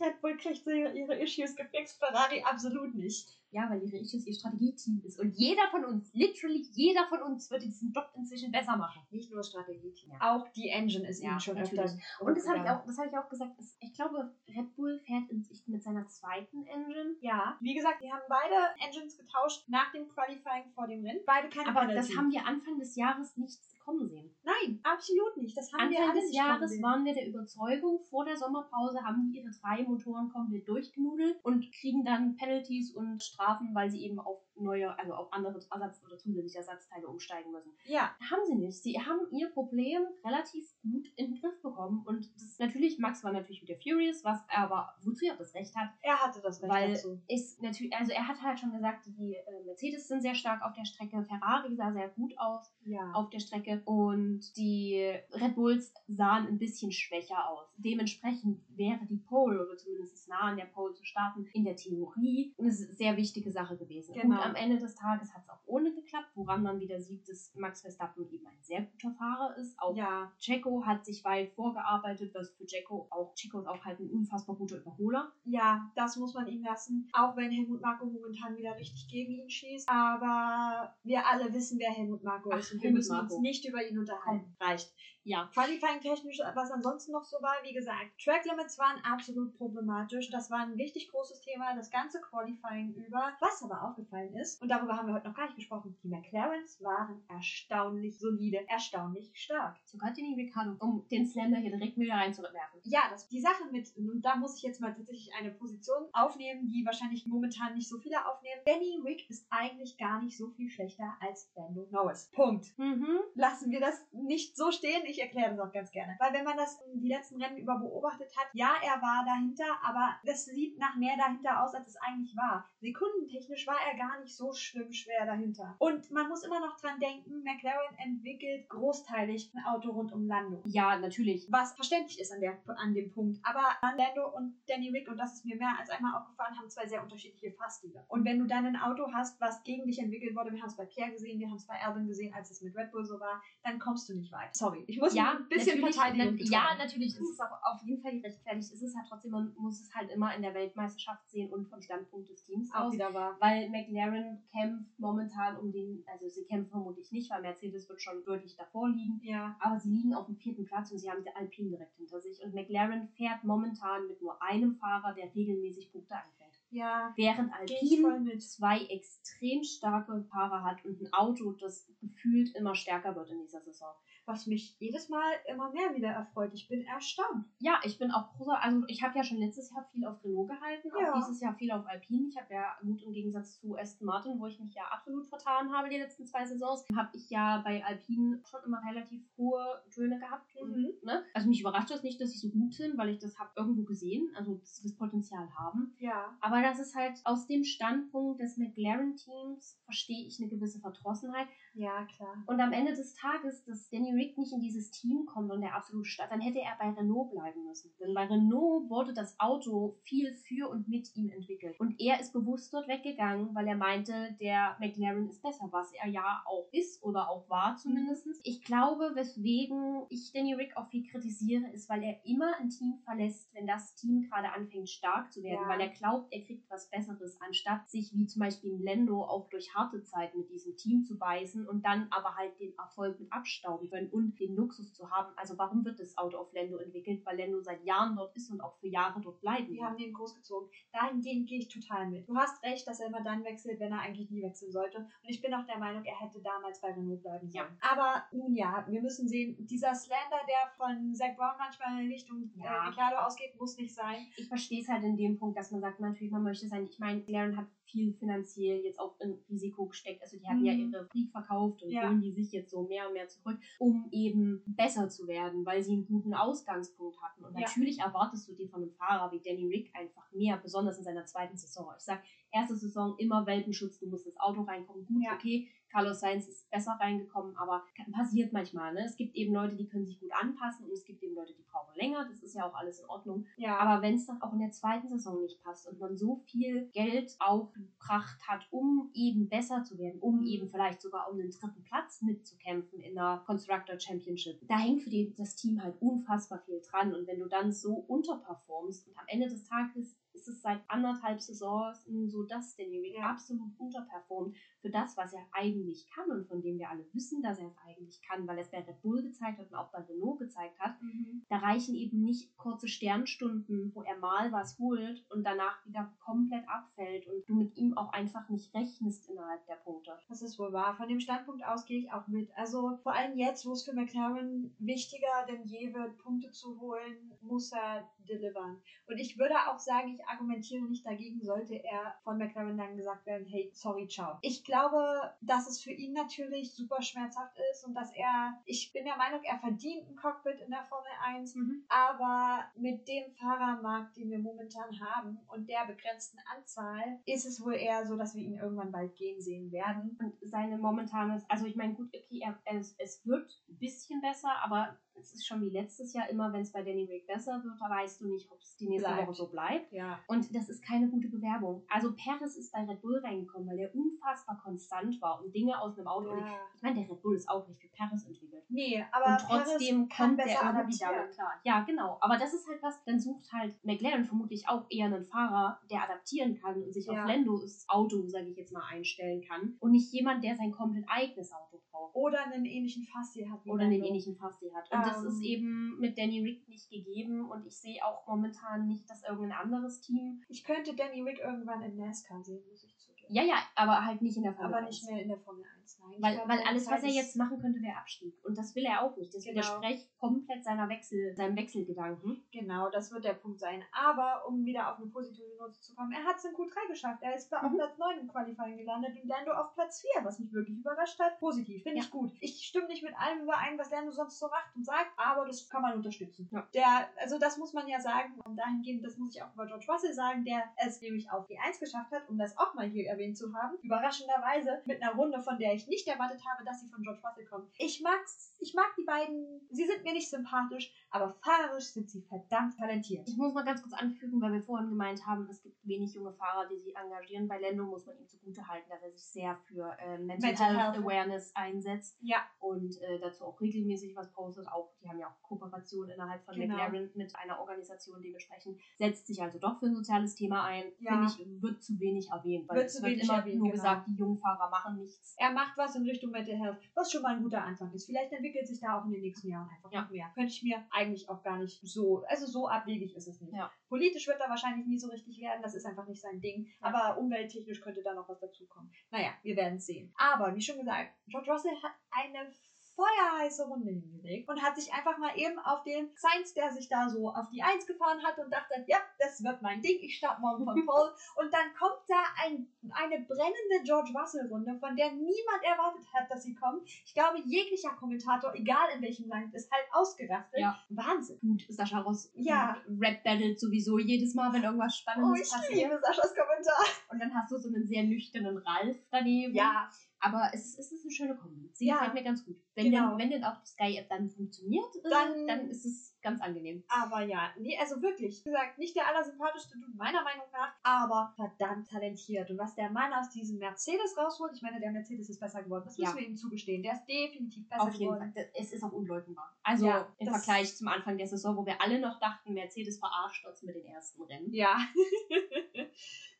Red Bull kriegt ihre, ihre Issues gefixt, Ferrari absolut nicht. Ja, weil ihre Issues ihr Strategieteam ist. Und jeder von uns, literally jeder von uns wird diesen Job inzwischen besser machen. Nicht nur Strategieteam. Ja. Auch die Engine ist Ja, ihnen schon natürlich. öfter. Und das habe ich auch, das habe ich auch gesagt. Ich glaube, Red Bull fährt in sich mit seiner zweiten Engine. Ja, wie gesagt, die haben beide Engines getauscht nach dem Qualifying vor dem Rennen. Beide keine Aber Penalty. das haben wir Anfang des Jahres nicht kommen sehen. Nein, absolut nicht. Das haben wir Anfang alle des nicht kommen Jahres waren wir der Überzeugung, vor der Sommerpause haben die ihre drei Motoren komplett durchgenudelt und kriegen dann Penalties und Strafen, weil sie eben auf neue, also auf andere Ersatz- oder zusätzliche Ersatzteile umsteigen müssen. Ja, Haben sie nicht. Sie haben ihr Problem relativ gut in den Griff bekommen. Und das natürlich, Max war natürlich wieder furious, was er aber, wozu er das Recht hat, er hatte das Recht weil dazu. ist natürlich, also er hat halt schon gesagt, die äh, Mercedes sind sehr stark auf der Strecke, Ferrari sah sehr gut aus Ja. auf der Strecke und die Red Bulls sahen ein bisschen schwächer aus. Dementsprechend wäre die Pole oder zumindest nah an der Pole zu starten in der Theorie eine sehr wichtige Sache gewesen. Genau. Und am Ende des Tages hat es auch ohne geklappt, woran man wieder sieht, dass Max Verstappen eben ein sehr guter Fahrer ist. Auch ja, Checo hat sich weit vorgearbeitet, was für Checo auch, Checo ist auch halt ein unfassbar guter Überholer. ja, das muss man ihm lassen. Auch wenn Helmut Marko momentan wieder richtig gegen ihn schießt. Aber wir alle wissen, wer Helmut Marko Ach, ist. Und wir Helmut müssen Marko. uns nicht über ihn unterhalten. Reicht. Ja. Qualifying technisch, was ansonsten noch so war, wie gesagt, Track Limits waren absolut problematisch. Das war ein richtig großes Thema, das ganze Qualifying über. Was aber aufgefallen ist, und darüber haben wir heute noch gar nicht gesprochen, die McLarens waren erstaunlich solide, erstaunlich stark. Sogar Danny Ricciardo, um den Slender hier direkt wieder reinzuwerfen. Ja, das, die Sache mit, und da muss ich jetzt mal tatsächlich eine Position aufnehmen, die wahrscheinlich momentan nicht so viele aufnehmen. Danny Rick ist eigentlich gar nicht so viel schlechter als Lando Norris. Punkt. Mhm. lassen wir das nicht so stehen. Ich erkläre das auch ganz gerne. Weil wenn man das die letzten Rennen über beobachtet hat, ja, er war dahinter, aber das sieht nach mehr dahinter aus, als es eigentlich war. Sekundentechnisch war er gar nicht so schlimm schwer dahinter. Und man muss immer noch dran denken, McLaren entwickelt großteilig ein Auto rund um Lando. Ja, natürlich. Was verständlich ist an, der, an dem Punkt. Aber Lando und Danny Rick, und das ist mir mehr als einmal aufgefallen, haben zwei sehr unterschiedliche Fahrstile. Und wenn du dann ein Auto hast, was gegen dich entwickelt wurde, wir haben es bei Pierre gesehen, wir haben es bei Albin gesehen, als es mit Red Bull so war, dann kommst du nicht weit. Sorry, ich muss Ja, ein bisschen natürlich, Verteidigung na- Ja, natürlich. Es ist auch auf jeden Fall gerechtfertigt. Es ist halt trotzdem, man muss es halt immer in der Weltmeisterschaft sehen und vom Standpunkt des Teams auch aus. Weil McLaren kämpft momentan um den, also sie kämpfen vermutlich nicht, weil Mercedes wird schon deutlich davor liegen. Ja. Aber sie liegen auf dem vierten Platz und sie haben die Alpine direkt hinter sich. Und McLaren fährt momentan mit nur einem Fahrer, der regelmäßig Punkte einfährt. Ja, Während Alpine zwei extrem starke Fahrer hat und ein Auto, das gefühlt immer stärker wird in dieser Saison. Was mich jedes Mal immer mehr wieder erfreut. Ich bin erstaunt. Ja, ich bin auch großer, also ich habe ja schon letztes Jahr viel auf Renault gehalten, Ja. auch dieses Jahr viel auf Alpine. Ich habe ja gut im Gegensatz zu Aston Martin, wo ich mich ja absolut vertan habe die letzten zwei Saisons, habe ich ja bei Alpine schon immer relativ hohe Töne gehabt. Mhm. ne? Also mich überrascht das nicht, dass sie so gut sind, weil ich das habe irgendwo gesehen, also dass sie das Potenzial haben. Ja. Aber das ist halt aus dem Standpunkt des McLaren-Teams verstehe ich eine gewisse Verdrossenheit. Ja, klar. Und am Ende des Tages, dass Danny Rick nicht in dieses Team kommt und der absolut statt, dann hätte er bei Renault bleiben müssen. Denn bei Renault wurde das Auto viel für und mit ihm entwickelt. Und er ist bewusst dort weggegangen, weil er meinte, der McLaren ist besser, was er ja auch ist oder auch war zumindest. Ich glaube, weswegen ich Danny Rick auch viel kritisiere, ist, weil er immer ein Team verlässt, wenn das Team gerade anfängt stark zu werden, Ja. weil er glaubt, er kriegt was Besseres, anstatt sich wie zum Beispiel in Lando auch durch harte Zeiten mit diesem Team zu beißen und dann aber halt den Erfolg mit abstauben können und den Luxus zu haben. Also warum wird das Auto auf Lando entwickelt? Weil Lando seit Jahren dort ist und auch für Jahre dort bleiben Wir haben den großgezogen. Dahingehend gehe ich total mit. Du hast recht, dass er immer dann wechselt, wenn er eigentlich nie wechseln sollte. Und ich bin auch der Meinung, er hätte damals bei Renault bleiben sollen. Aber nun ja, wir müssen sehen, dieser Slander, der von Zach Brown manchmal in Richtung Ja. äh, Ricciardo ausgeht, muss nicht sein. ich verstehe es halt in dem Punkt, dass man sagt, natürlich, man möchte sein. Ich meine, Laren hat viel finanziell jetzt auch in Risiko gesteckt. Also die hatten ja Mhm. ihre Fleet verkauft und Ja. holen die sich jetzt so mehr und mehr zurück, um eben besser zu werden, weil sie einen guten Ausgangspunkt hatten. Und Ja. natürlich erwartest du dir von einem Fahrer wie Danny Rick einfach mehr, besonders in seiner zweiten Saison. Ich sag, erste Saison immer Welpenschutz, du musst ins Auto reinkommen. Gut, Ja. okay, Carlos Sainz ist besser reingekommen, aber passiert manchmal. Ne? Es gibt eben Leute, die können sich gut anpassen und es gibt eben Leute, die brauchen länger. Das ist ja auch alles in Ordnung. Ja, Aber wenn es dann auch in der zweiten Saison nicht passt und man so viel Geld aufgebracht hat, um eben besser zu werden, um eben vielleicht sogar um den dritten Platz mitzukämpfen in der Constructor Championship, da hängt für die, das Team halt unfassbar viel dran. Und wenn du dann so unterperformst und am Ende des Tages ist es seit anderthalb Saisons nun so, dass Rick Ja. absolut unterperformt für das, was er eigentlich kann und von dem wir alle wissen, dass er es eigentlich kann, weil er es bei Red Bull gezeigt hat und auch bei Renault gezeigt hat mhm. da reichen eben nicht kurze Sternstunden, wo er mal was holt und danach wieder komplett abfällt und du mit ihm auch einfach nicht rechnest innerhalb der Punkte. das ist wohl wahr. Von dem Standpunkt aus gehe ich auch mit. Also vor allem jetzt, wo es für McLaren wichtiger denn je wird, Punkte zu holen, muss er delivern. Und ich würde auch sagen, ich argumentiere nicht dagegen, sollte er von McLaren dann gesagt werden, hey, sorry, ciao. Ich glaube, dass es für ihn natürlich super schmerzhaft ist und dass er, ich bin der Meinung, er verdient ein Cockpit in der Formel 1, aber mit dem Fahrermarkt, den wir momentan haben und der begrenzten Anzahl, ist es wohl eher so, dass wir ihn irgendwann bald gehen sehen werden. Und seine momentane, also ich meine, gut, okay, er, es, es wird ein bisschen besser, aber es ist schon wie letztes Jahr immer, wenn es bei Danny Rick besser wird, da weißt du nicht, ob es die nächste Bleibt. Woche so bleibt. Ja. Und das ist keine gute Bewerbung. Also Perez ist bei Red Bull reingekommen, weil er unfassbar konstant war und Dinge aus einem Auto. Ja. ich meine, der Red Bull ist auch nicht für Perez entwickelt. Nee, aber und trotzdem Perez kann besser der irgendwie damit klar. Ja, genau. Aber das ist halt was, dann sucht halt McLaren vermutlich auch eher einen Fahrer, der adaptieren kann und sich Ja. auf Landos Auto, sage ich jetzt mal, einstellen kann. Und nicht jemand, der sein komplett eigenes Auto braucht. Oder einen ähnlichen Fassi hat. Oder einen Lando. ähnlichen Fasti hat. Und das ist eben mit Danny Rick nicht gegeben. Und ich sehe auch momentan nicht, dass irgendein anderes Team. Ich könnte Danny Rick irgendwann in NASCAR sehen, muss ich. Ja, ja, aber halt nicht in der Formel aber 1. nicht mehr in der Formel 1, nein. Weil, glaub, weil alles, was er jetzt machen könnte, wäre Abstieg. Und das will er auch nicht. Das Genau. widerspricht komplett seiner Wechsel, seinem Wechselgedanken. Genau, das wird der Punkt sein. Aber um wieder auf eine positive Note zu kommen, er hat es in Q3 geschafft. Er ist auf Mhm. Platz 9 im Qualifying gelandet und Lando auf Platz 4, was mich wirklich überrascht hat. Positiv, finde Ja. ich gut. Ich stimme nicht mit allem überein, was Lando sonst so macht und sagt, aber das kann man unterstützen. Ja. Der, also das muss man ja sagen, und dahingehend, das muss ich auch über George Russell sagen, der es nämlich auf die Eins geschafft hat, um das auch mal hier erwähnt zu haben. Überraschenderweise mit einer Runde, von der ich nicht erwartet habe, dass sie von George Russell kommt. Ich mag's, ich mag die beiden, sie sind mir nicht sympathisch, aber fahrerisch sind sie verdammt talentiert. Ich muss mal ganz kurz anfügen, weil wir vorhin gemeint haben, es gibt wenig junge Fahrer, die sich engagieren. Bei Lando muss man ihm zugute halten, dass er sich sehr für äh, Mental, Mental Health, Health. Awareness einsetzt Ja, und äh, dazu auch regelmäßig was postet. Auch die haben ja auch Kooperation innerhalb von Genau. McLaren mit einer Organisation dementsprechend. Setzt sich also doch für ein soziales Thema ein. Ja. Finde ich, wird zu wenig erwähnt, weil Wird es zu wird wenig immer erwähnt, nur genau. gesagt, die jungen Fahrer machen nichts. er macht was in Richtung Mental Health, was schon mal ein guter Anfang ist. Vielleicht entwickelt sich da auch in den nächsten Jahren einfach Ja. noch mehr. Könnte ich mir eigentlich auch gar nicht so, also so abwegig ist es nicht. Ja. Politisch wird er wahrscheinlich nie so richtig werden, das ist einfach nicht sein Ding. Aber umwelttechnisch könnte da noch was dazukommen. Naja, wir werden es sehen. Aber wie schon gesagt, George Russell hat eine feuerheiße Runde hingelegt und hat sich einfach mal eben auf den Sainz, der sich da so auf die Eins gefahren hat und dachte, ja, das wird mein Ding, ich starte morgen von Pole. und dann kommt da ein, eine brennende George Russell Runde, von der niemand erwartet hat, dass sie kommt. Ich glaube, jeglicher Kommentator, egal in welchem Land, ist halt ausgerastet. Ja. Wahnsinn. Gut, Sascha Ross Ja. Rap battlet sowieso jedes Mal, wenn irgendwas Oh, Spannendes ich passiert. liebe Saschas Kommentar. Und dann hast du so einen sehr nüchternen Ralf daneben. Ja, Aber es, es ist eine schöne Kombi. Sie Ja. gefällt mir ganz gut. Wenn, Genau. denn, wenn denn auch die Sky-App dann funktioniert, äh, Dann- dann, ist es ganz angenehm. aber ja, nee, also wirklich, wie gesagt, nicht der allersympathischste Dude meiner Meinung nach, aber verdammt talentiert. Und was der Mann aus diesem Mercedes rausholt, ich meine, der Mercedes ist besser geworden, das müssen Ja. wir ihm zugestehen. Der ist definitiv besser Auf jeden geworden. Fall. Das- Es ist auch unleugnbar. Also Ja, im Vergleich zum Anfang der Saison, wo wir alle noch dachten, Mercedes verarscht uns mit den ersten Rennen. Ja.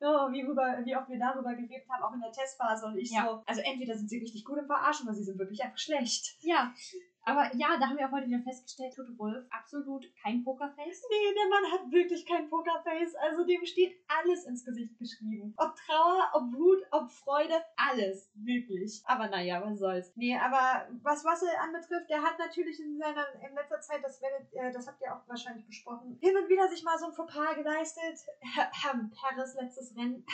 oh, wie, rüber, wie oft wir darüber geredet haben, auch in der Testphase und ich Ja. so. Also entweder sind sie richtig gut im Verarschen oder sie sind wirklich einfach schlecht. Ja. Aber ja, da haben wir auch heute wieder festgestellt, Toto Wolf, absolut kein Pokerface. Nee, der Mann hat wirklich kein Pokerface. Also dem steht alles ins Gesicht geschrieben. Ob Trauer, ob Wut, ob Freude, alles. Wirklich. Aber naja, was soll's. Nee, aber was Russell anbetrifft, der hat natürlich in seiner, in letzter Zeit, das werdet, äh, das habt ihr auch wahrscheinlich besprochen, hin und wieder sich mal so ein Fauxpas geleistet. Paris letztes Rennen,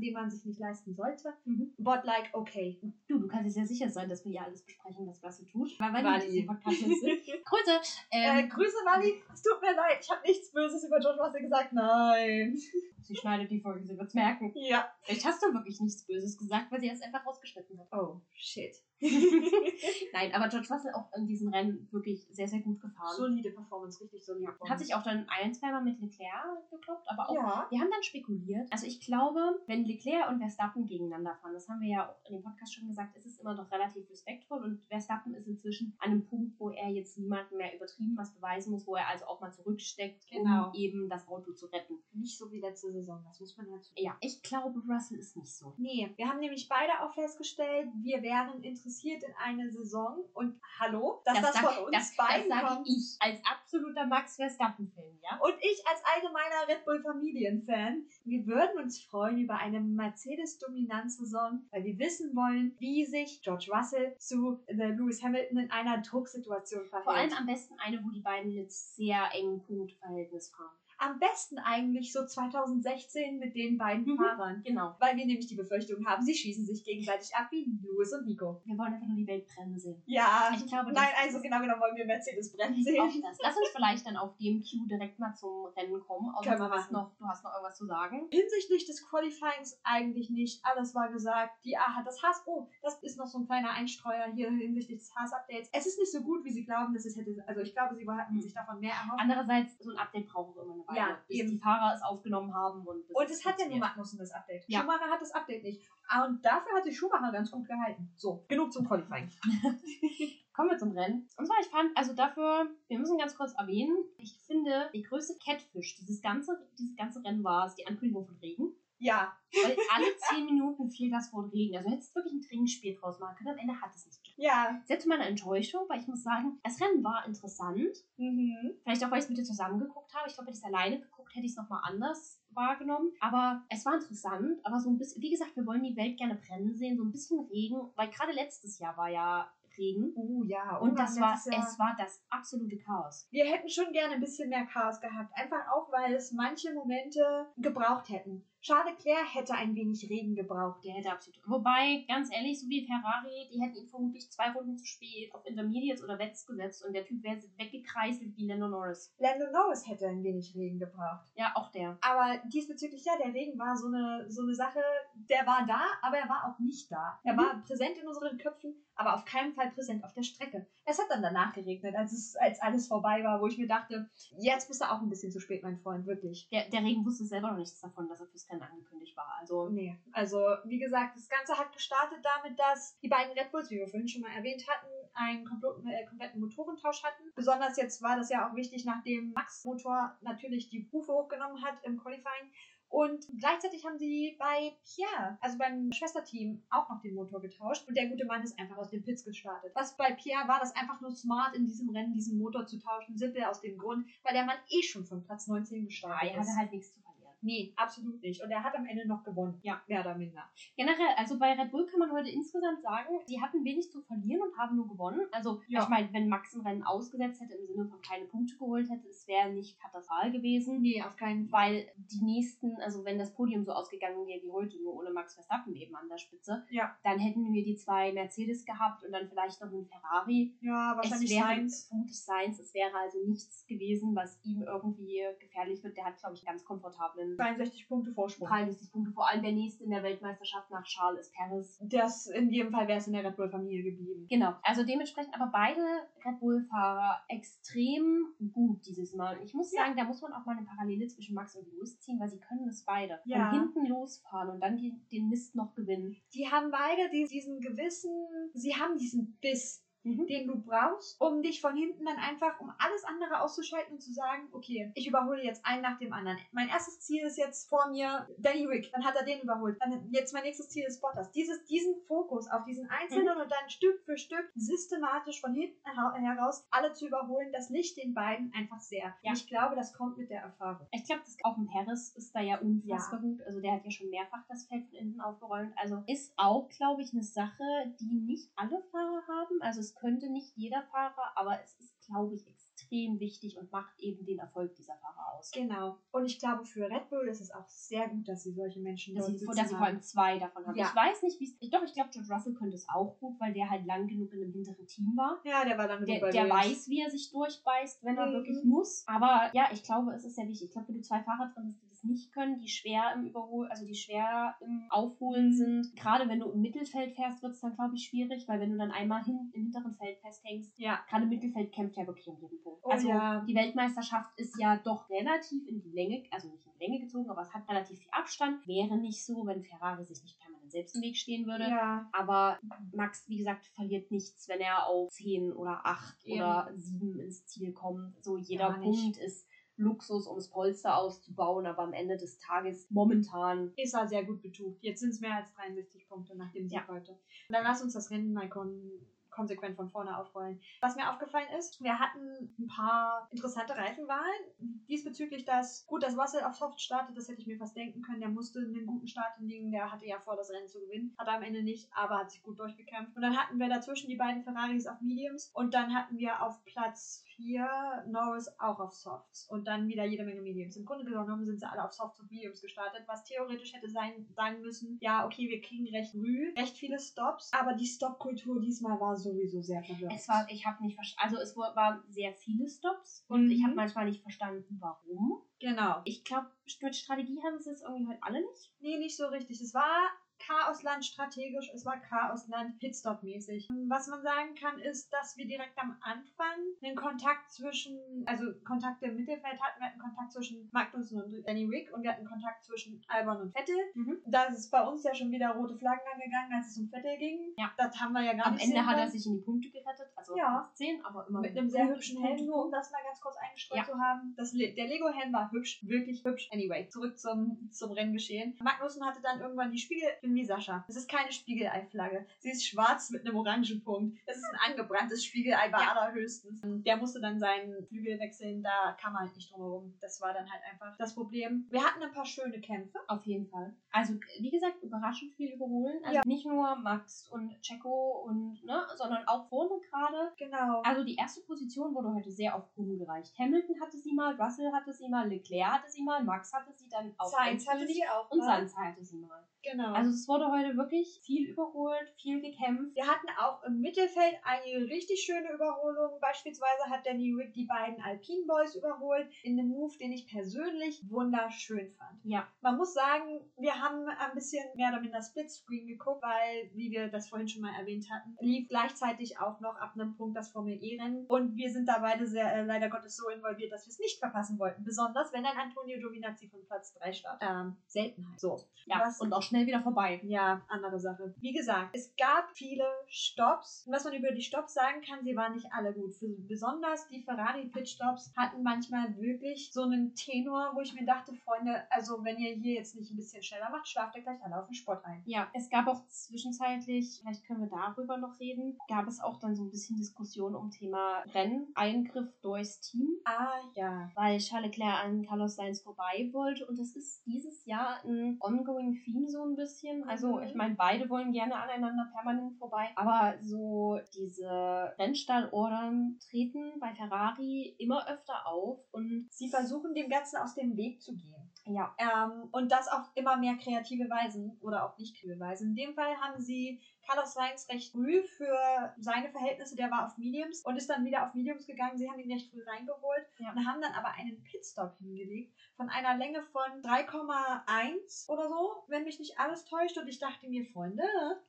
den man sich nicht leisten sollte. Mhm. But like, okay. Du, du kannst dir sehr sicher sein, dass wir ja alles besprechen, was Russell tut. Weil wenn Wally. diesen Podcast. Grüße! Äh, Ähm, Grüße, Wally. Es tut mir leid. Ich habe nichts Böses über George Russell gesagt. Nein. sie schneidet die Folge, sie wird's merken. Ja. Vielleicht hast du wirklich nichts Böses gesagt, weil sie es einfach rausgeschnitten hat. Oh, shit. Nein, aber George Russell auch in diesen Rennen wirklich sehr, sehr gut gefahren. Solide Performance, richtig solide Performance. Hat sich auch dann ein, zweimal mit Leclerc gekloppt, aber auch. Ja. Wir haben dann spekuliert. Also ich glaube, wenn Leclerc und Verstappen gegeneinander fahren, das haben wir ja auch in dem Podcast schon gesagt, ist es immer noch relativ respektvoll und Verstappen ist inzwischen an einem Punkt, wo er jetzt niemandem mehr übertrieben was beweisen muss, wo er also auch mal zurücksteckt, Genau. um eben das Auto zu retten. Nicht so wie letzte Saison, das muss man ja zu. Ja, ich glaube, Russell ist nicht so. Nee, wir haben nämlich beide auch festgestellt, wir wären interessiert in eine Saison und hallo, dass das, sag- von uns das, das beiden sage kommt. ich als absoluter Max Verstappen-Fan, ja? Und ich als allgemeiner Red Bull Familienfan, wir würden uns freuen über eine Mercedes-Dominanz-Saison, weil wir wissen wollen, wie sich George Russell zu äh, Lewis Hamilton in einer Drucksituation verhält. Vor allem am besten eine, wo die beiden mit sehr engem Punktverhältnis fahren. Am besten eigentlich so 2016 mit den beiden Mhm. Fahrern. Genau. Weil wir nämlich die Befürchtung haben, sie schießen sich gegenseitig ab wie Lewis und Nico. Wir wollen einfach nur die Welt brennen sehen. Ja, Ich glaube, nein, also genau genommen wollen wir Mercedes brennen sehen. Auch das. Lass uns vielleicht dann auf dem Cue direkt mal zum Rennen kommen. Außer Können wir du hast, noch, du hast noch irgendwas zu sagen. Hinsichtlich des Qualifyings eigentlich nicht. Alles war gesagt. Die A hat das Haas. Oh, das ist noch so ein kleiner Einstreuer hier hinsichtlich des Haas-Updates. Es ist nicht so gut, wie sie glauben, dass es hätte. Also ich glaube, sie hatten sich davon mehr erhofft. Andererseits, so ein Update braucht auch immer eine Ja, bis eben. die Fahrer es aufgenommen haben. Und, Und es hat ja nur. Magnussen das Update. Ja. Schumacher hat das Update nicht. Ah, Und dafür hat sich Schumacher ganz gut gehalten. So, genug zum Qualifying. Kommen wir zum Rennen. Und zwar, ich fand, also dafür, wir müssen ganz kurz erwähnen, ich finde, die größte Catfish dieses ganze, dieses ganze Rennen war es die Ankündigung von Regen. Ja, Weil alle zehn Minuten fiel das Wort Regen. Also hättest du wirklich ein Trinkspiel draus machen können. Am Ende hat es nicht. geklappt. ja. Sehr zu meiner Enttäuschung, weil ich muss sagen, das Rennen war interessant. Mhm. Vielleicht auch, weil ich es mit dir zusammen geguckt habe. Ich glaube, hätte ich es alleine geguckt, hätte ich es nochmal anders wahrgenommen. Aber es war interessant. Aber so ein bisschen, wie gesagt, wir wollen die Welt gerne brennen sehen. So ein bisschen Regen, weil gerade letztes Jahr war ja Regen. Oh ja. Und das war, Jahr- es war das absolute Chaos. Wir hätten schon gerne ein bisschen mehr Chaos gehabt. Einfach auch, weil es manche Momente gebraucht hätten. Charles Leclerc hätte ein wenig Regen gebraucht. Der hätte absolut. Wobei, ganz ehrlich, so wie Ferrari, die hätten ihn vermutlich zwei Runden zu spät auf Intermediates oder Wets gesetzt und der Typ wäre weggekreiselt wie Lando Norris. Lando Norris hätte ein wenig Regen gebraucht. Ja, auch der. Aber diesbezüglich, ja, der Regen war so eine, so eine Sache, der war da, aber er war auch nicht da. Er Mhm. war präsent in unseren Köpfen, aber auf keinen Fall präsent auf der Strecke. Es hat dann danach geregnet, als, es, als alles vorbei war, wo ich mir dachte, jetzt bist du auch ein bisschen zu spät, mein Freund, wirklich. Der, der Regen wusste selber noch nichts davon, dass er fürs Rennen angekündigt war. Also, Nee, also wie gesagt, das Ganze hat gestartet damit, dass die beiden Red Bulls, wie wir vorhin schon mal erwähnt hatten, einen kompletten, äh, kompletten Motorentausch hatten. Besonders jetzt war das ja auch wichtig, nachdem Max Motor natürlich die Hufe hochgenommen hat im Qualifying. Und gleichzeitig haben sie bei Pierre, also beim Schwesterteam, auch noch den Motor getauscht. Und der gute Mann ist einfach aus den Pits gestartet. Was bei Pierre war, das einfach nur smart in diesem Rennen, diesen Motor zu tauschen. Simpel aus dem Grund, weil der Mann eh schon von Platz 19 ja, gestartet er ist. hatte halt nichts zu. Nee, absolut nicht. Und er hat am Ende noch gewonnen. Ja. Mehr oder minder. Generell, also bei Red Bull kann man heute insgesamt sagen, sie hatten wenig zu verlieren und haben nur gewonnen. Also, Ja. ich meine, wenn Max ein Rennen ausgesetzt hätte, im Sinne von keine Punkte geholt hätte, es wäre nicht katastrophal gewesen. Nee, auf keinen Fall. Weil die nächsten, also wenn das Podium so ausgegangen wäre wie heute, nur ohne Max Verstappen eben an der Spitze, Ja. dann hätten wir die zwei Mercedes gehabt und dann vielleicht noch einen Ferrari. Ja, wahrscheinlich es wäre Sainz. vermutlich Sainz. Es wäre also nichts gewesen, was ihm irgendwie gefährlich wird. Der hat, glaube ich, ganz komfortablen 62 Punkte Vorsprung. 33 Punkte. Vor allem der nächste in der Weltmeisterschaft nach Charles ist Perez. Das, in jedem Fall wäre es in der Red Bull-Familie geblieben. Genau. Also dementsprechend aber beide Red Bull-Fahrer extrem gut dieses Mal. Und ich muss Ja. sagen, da muss man auch mal eine Parallele zwischen Max und Lewis ziehen, weil sie können es beide. Ja. Von hinten losfahren und dann die, den Mist noch gewinnen. Die haben beide die- diesen gewissen, sie haben diesen Biss, Mhm. den du brauchst, um dich von hinten dann einfach, um alles andere auszuschalten und zu sagen, okay, ich überhole jetzt einen nach dem anderen. Mein erstes Ziel ist jetzt vor mir Danny Rick, dann hat er den überholt. Dann jetzt mein nächstes Ziel ist Bottas. Dieses, diesen Fokus auf diesen Einzelnen und dann Stück für Stück systematisch von hinten hera- heraus alle zu überholen, das liegt den beiden einfach sehr. Ja. Ich glaube, das kommt mit der Erfahrung. Ich glaube, das auch ein Perez ist da ja unfassbar gut. Also der hat ja schon mehrfach das Feld von hinten aufgeräumt. Also ist auch, glaube ich, eine Sache, die nicht alle Fahrer haben. Also es könnte nicht jeder Fahrer, aber es ist, glaube ich, extrem wichtig und macht eben den Erfolg dieser Fahrer aus. Genau. Und ich glaube, für Red Bull ist es auch sehr gut, dass sie solche Menschen Dass dort sie, dass sie vor allem zwei davon haben. Ja. Ich weiß nicht, wie es. Doch, ich glaube, George Russell könnte es auch gut, weil der halt lang genug in einem hinteren Team war. Ja, der war dann Der, bei der Williams. weiß, wie er sich durchbeißt, wenn er Mhm. wirklich muss. Aber ja, ich glaube, es ist sehr wichtig. Ich glaube, wenn du zwei Fahrer drin hast, nicht können, die schwer im Überhol, also die schwer im Aufholen Mhm. sind. Gerade wenn du im Mittelfeld fährst, wird es dann, glaube ich, schwierig, weil wenn du dann einmal hin, im hinteren Feld festhängst, Ja. gerade im Mittelfeld kämpft ja wirklich um jeden Punkt. Oh also ja. die Weltmeisterschaft ist ja doch relativ in die Länge, also nicht in die Länge gezogen, aber es hat relativ viel Abstand. Wäre nicht so, wenn Ferrari sich nicht permanent selbst im Weg stehen würde. Ja. Aber Max, wie gesagt, verliert nichts, wenn er auf 10 oder 8 Eben. oder 7 ins Ziel kommt. So jeder. Punkt ist Luxus, ums Polster auszubauen, aber am Ende des Tages momentan Ist er sehr gut betucht. Jetzt sind es mehr als 63 Punkte nach dem Sieg Ja. heute. Und dann lass uns das Rennen mal kon konsequent von vorne aufrollen. Was mir aufgefallen ist, wir hatten ein paar interessante Reifenwahlen. Diesbezüglich das, gut, dass Russell auf Soft startet, das hätte ich mir fast denken können. Der musste einen guten Start hinlegen. Der hatte ja vor, das Rennen zu gewinnen. Hat er am Ende nicht, aber hat sich gut durchgekämpft. Und dann hatten wir dazwischen die beiden Ferraris auf Mediums. Und dann hatten wir auf Platz 4 Norris auch auf Softs. Und dann wieder jede Menge Mediums. Im Grunde genommen sind sie alle auf Softs und Mediums gestartet, was theoretisch hätte sein, sagen müssen, ja, okay, wir kriegen recht früh, recht viele Stops. Aber die Stopkultur diesmal war sowieso sehr verwirrend. Es war, ich habe nicht verstanden, also es war- waren sehr viele Stops und Mhm. ich habe manchmal nicht verstanden, warum. Genau. Ich glaube, mit Strategie haben sie es irgendwie heute alle nicht. Nee, nicht so richtig. Es war Chaosland strategisch, es war Chaosland Pitstop-mäßig. Was man sagen kann, ist, dass wir direkt am Anfang einen Kontakt zwischen, also Kontakte im Mittelfeld hatten. Wir hatten Kontakt zwischen Magnussen und Danny Rick und wir hatten Kontakt zwischen Albon und Vettel. Mhm. Da ist bei uns ja schon wieder rote Flaggen angegangen, als es um Vettel ging. Ja. Das haben wir ja gar Am nicht Ende sehen hat er sich in die Punkte gerettet, also Ja. Platz 10, aber immer Mit einem sehr Punkte, hübschen Helm, nur um das mal ganz kurz eingestreut Ja. zu haben. Das, der Lego-Helm war hübsch, wirklich hübsch. Anyway, zurück zum, zum Renngeschehen. Magnussen hatte dann irgendwann die Spiegel, die Sascha. Es ist keine Spiegelei-Flagge. Sie ist schwarz mit einem orangen Punkt. Es ist ein angebranntes Spiegelei bei Ja. allerhöchstens. Der musste dann seinen Flügel wechseln, da kam er halt nicht drum herum. Das war dann halt einfach das Problem. Wir hatten ein paar schöne Kämpfe. Auf jeden Fall. Also, wie gesagt, überraschend viel überholen. Also Ja. nicht nur Max und Checo und, ne, sondern auch vorne gerade. Genau. Also die erste Position wurde heute sehr oft rumgereicht. Hamilton hatte sie mal, Russell hatte sie mal, Leclerc hatte sie mal, Max hatte sie dann auch. Sainz hatte sie auch Und. Sainz hatte sie mal. Genau. Also es wurde heute wirklich viel überholt, viel gekämpft. Wir hatten auch im Mittelfeld einige richtig schöne Überholungen. Beispielsweise hat Danny Rick die beiden Alpine Boys überholt in einem Move, den ich persönlich wunderschön fand. Ja, Man muss sagen, wir haben ein bisschen mehr oder minder Splitscreen geguckt, weil, wie wir das vorhin schon mal erwähnt hatten, lief gleichzeitig auch noch ab einem Punkt das Formel E-Rennen. Und wir sind da beide sehr, äh, leider Gottes so involviert, dass wir es nicht verpassen wollten. Besonders, wenn dann Antonio Giovinazzi von Platz 3 startet. Ähm, Seltenheit. So. ja. Was- und auch schnell wieder vorbei. Ja, andere Sache. Wie gesagt, es gab viele Stops. Und was man über die Stops sagen kann, sie waren nicht alle gut. Besonders die Ferrari-Pitstops hatten manchmal wirklich so einen Tenor, wo ich mir dachte, Freunde, also wenn ihr hier jetzt nicht ein bisschen schneller macht, schlaft ihr gleich alle auf den Sport ein. Ja, es gab auch zwischenzeitlich, vielleicht können wir darüber noch reden, gab es auch dann so ein bisschen Diskussion um Thema Rennen, Eingriff durchs Team. Ah, ja. weil Charles Leclerc an Carlos Sainz vorbei wollte. Und das ist dieses Jahr ein ongoing Theme so ein bisschen. Also Mhm. ich meine, beide wollen gerne aneinander permanent vorbei. Aber so diese Rennstallordern treten bei Ferrari immer öfter auf. Und Sie versuchen dem Ganzen aus dem Weg zu gehen. ja, Ähm, und das auf immer mehr kreative Weisen oder auch nicht kreative Weisen. In dem Fall haben sie Carlos Sainz recht früh für seine Verhältnisse, der war auf Mediums und ist dann wieder auf Mediums gegangen. Sie haben ihn recht früh reingeholt Ja. und haben dann aber einen Pitstop hingelegt von einer Länge von 3,1 oder so, wenn mich nicht alles täuscht. Und ich dachte mir, Freunde,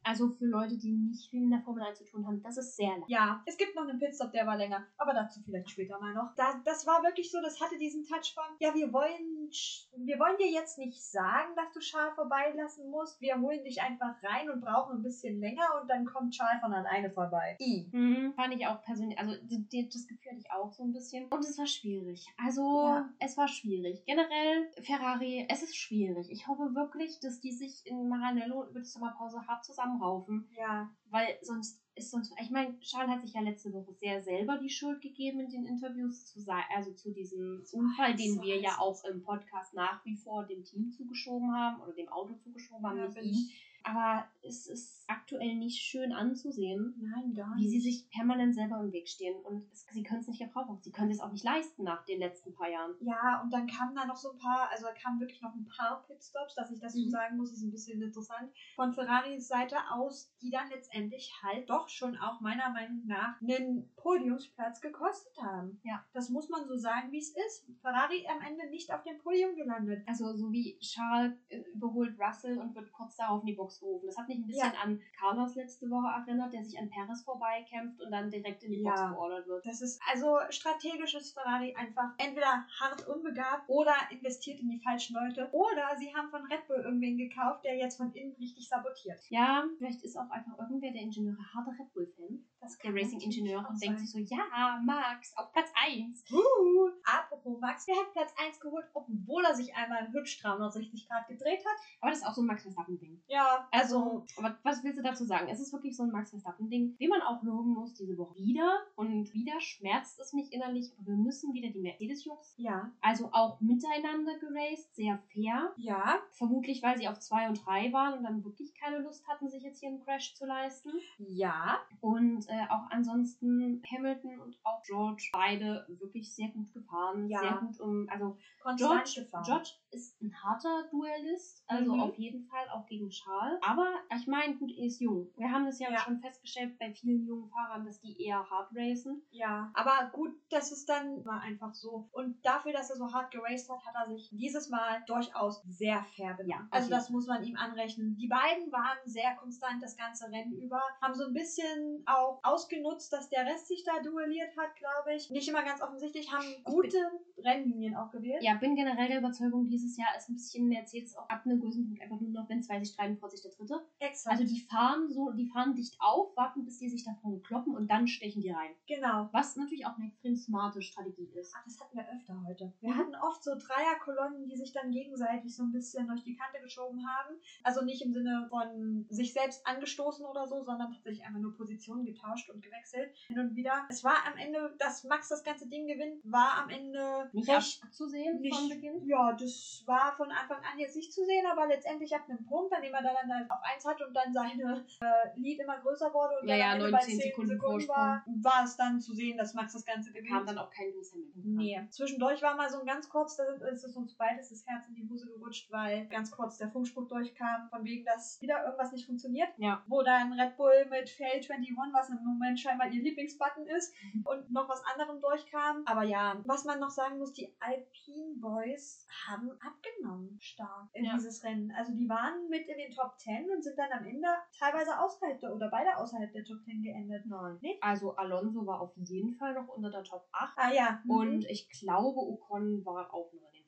also für Leute, die nicht viel in der Formel 1 zu tun haben, das ist sehr lang. ja, es gibt noch einen Pitstop, der war länger, aber dazu vielleicht später mal noch. Da, das war wirklich so, das hatte diesen Touch von, ja, wir wollen, wir wollen dir jetzt nicht sagen, dass du Schal vorbeilassen musst. Wir holen dich einfach rein und brauchen ein bisschen länger und dann kommt Schal von alleine vorbei. I. Mhm, fand ich auch persönlich, also das Gefühl hatte ich auch so ein bisschen. Und es war schwierig. Also, Ja. es war schwierig. Generell, Ferrari, es ist schwierig. Ich hoffe wirklich, dass die sich in Maranello über die Sommerpause hart zusammenraufen. Ja. Weil sonst ist sonst, ich meine, Charles hat sich ja letzte Woche sehr selber die Schuld gegeben in den Interviews zu also zu diesem Unfall, den so wir ja auch im Podcast nach wie vor dem Team zugeschoben haben oder dem Auto zugeschoben haben, Ja, nicht ich- Aber es ist aktuell nicht schön anzusehen, Nein, gar wie sie sich permanent selber im Weg stehen. Und es, sie können es nicht gebrauchen. Sie können es auch nicht leisten nach den letzten paar Jahren. Ja, und dann kamen da noch so ein paar, also da kamen wirklich noch ein paar Pitstops, dass ich das so Mhm. sagen muss, ist ein bisschen interessant. Von Ferraris Seite aus, die dann letztendlich halt doch schon auch meiner Meinung nach einen Podiumsplatz gekostet haben. Ja. Das muss man so sagen, wie es ist. Ferrari am Ende nicht auf dem Podium gelandet. Also so wie Charles äh, überholt Russell und wird kurz darauf in die Box gerufen. Das hat mich ein bisschen an Carlos letzte Woche erinnert, der sich an Perez vorbeikämpft und dann direkt in die Box Ja. beordert wird. Das ist also strategisch ist Ferrari einfach entweder hart unbegabt oder investiert in die falschen Leute oder sie haben von Red Bull irgendwen gekauft, der jetzt von innen richtig sabotiert. Ja, vielleicht ist auch einfach irgendwer der Ingenieure harter Red Bull-Fan, der Racing-Ingenieur und denkt sich so, ja, Max, auf Platz 1. Uh, apropos Max, der hat Platz 1 geholt, obwohl er sich einmal hübsch 360 Grad gedreht hat. Aber das ist auch so ein Max Verstappen-Ding. Ja, Also, aber was willst du dazu sagen? Es ist wirklich so ein Max Verstappen-Ding, wie man auch loben muss diese Woche wieder. Und wieder schmerzt es mich innerlich, aber wir müssen wieder die Mercedes-Jungs, ja, also auch miteinander geraced, sehr fair. ja, Vermutlich, weil sie auf 2 und 3 waren und dann wirklich keine Lust hatten, sich jetzt hier einen Crash zu leisten. ja. Und äh, auch ansonsten Hamilton und auch George beide wirklich sehr gut gefahren. Ja. Sehr gut um, also Konstant George, gefahren. George ist ein harter Duellist, also Mhm. auf jeden Fall auch gegen Charles. Aber ich meine, gut, er ist jung. Wir haben das ja, Ja. schon festgestellt bei vielen jungen Fahrern, dass die eher hard racen. Ja, aber gut, das ist dann war einfach so. Und dafür, dass er so hart geraced hat, hat er sich dieses Mal durchaus sehr fair benommen. Ja, also auf jeden das muss man ihm anrechnen. Die beiden waren sehr konstant das ganze Rennen über, haben so ein bisschen auch ausgenutzt, dass der Rest sich da duelliert hat, glaube ich. Nicht immer ganz offensichtlich, haben gute Rennlinien auch gewählt. Ja, bin generell der Überzeugung, dieses Jahr ist ein bisschen Mercedes auch ab einem gewissen Punkt einfach nur noch, wenn zwei sich streiten, vor sich der dritte. Exakt. Also die fahren so, die fahren dicht auf, warten, bis die sich davon kloppen und dann stechen die rein. genau. Was natürlich auch eine extrem smarte Strategie ist. Ach, das hatten wir öfter heute. Wir hatten oft so Dreierkolonnen, die sich dann gegenseitig so ein bisschen durch die Kante geschoben haben. Also nicht im Sinne von sich selbst angestoßen oder so, sondern tatsächlich einfach nur Positionen getauscht und gewechselt. Hin und wieder. Es war am Ende, dass Max das ganze Ding gewinnt, war am Ende Nicht recht abzusehen nicht, von Beginn. ja, das war von Anfang an jetzt nicht zu sehen, aber letztendlich ab einem Punkt, an dem er dann, dann auf eins hat und dann seine äh, Lead immer größer wurde und Ja, dann ja, 19 bei 10 Sekunden Sekunden, war, war es dann zu sehen, dass Max das Ganze gewinnt. Kam dann auch kein Lewis Hamilton. Nee. Zwischendurch war mal so ein ganz kurz, da ist es uns beides das Herz in die Hose gerutscht, weil ganz kurz der Funkspruch durchkam, von wegen, dass wieder irgendwas nicht funktioniert. Ja. Wo dann Red Bull mit Fail 21, was im Moment scheinbar ihr Lieblingsbutton ist, und noch was anderem durchkam. Aber ja, was man noch sagen muss, die Alpine Boys haben abgenommen stark in Ja. dieses Rennen. Also die waren mit in den Top 10 und sind dann am Ende teilweise außerhalb der, oder beide außerhalb der Top 10 geendet. Nein. Nee? Also Alonso war auf jeden Fall noch unter der Top 8 Ah ja. mhm. und ich glaube Ocon war auch noch in den Top 10.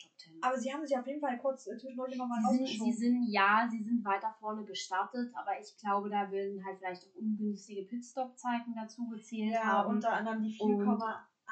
aber sie haben sich auf jeden Fall kurz äh, zwischendurch immer mal Sie sind, sie sind, ja, sie sind weiter vorne gestartet, aber ich glaube, da werden halt vielleicht auch ungünstige Pitstop-Zeiten dazu gezählt Ja, haben. unter anderem die Und-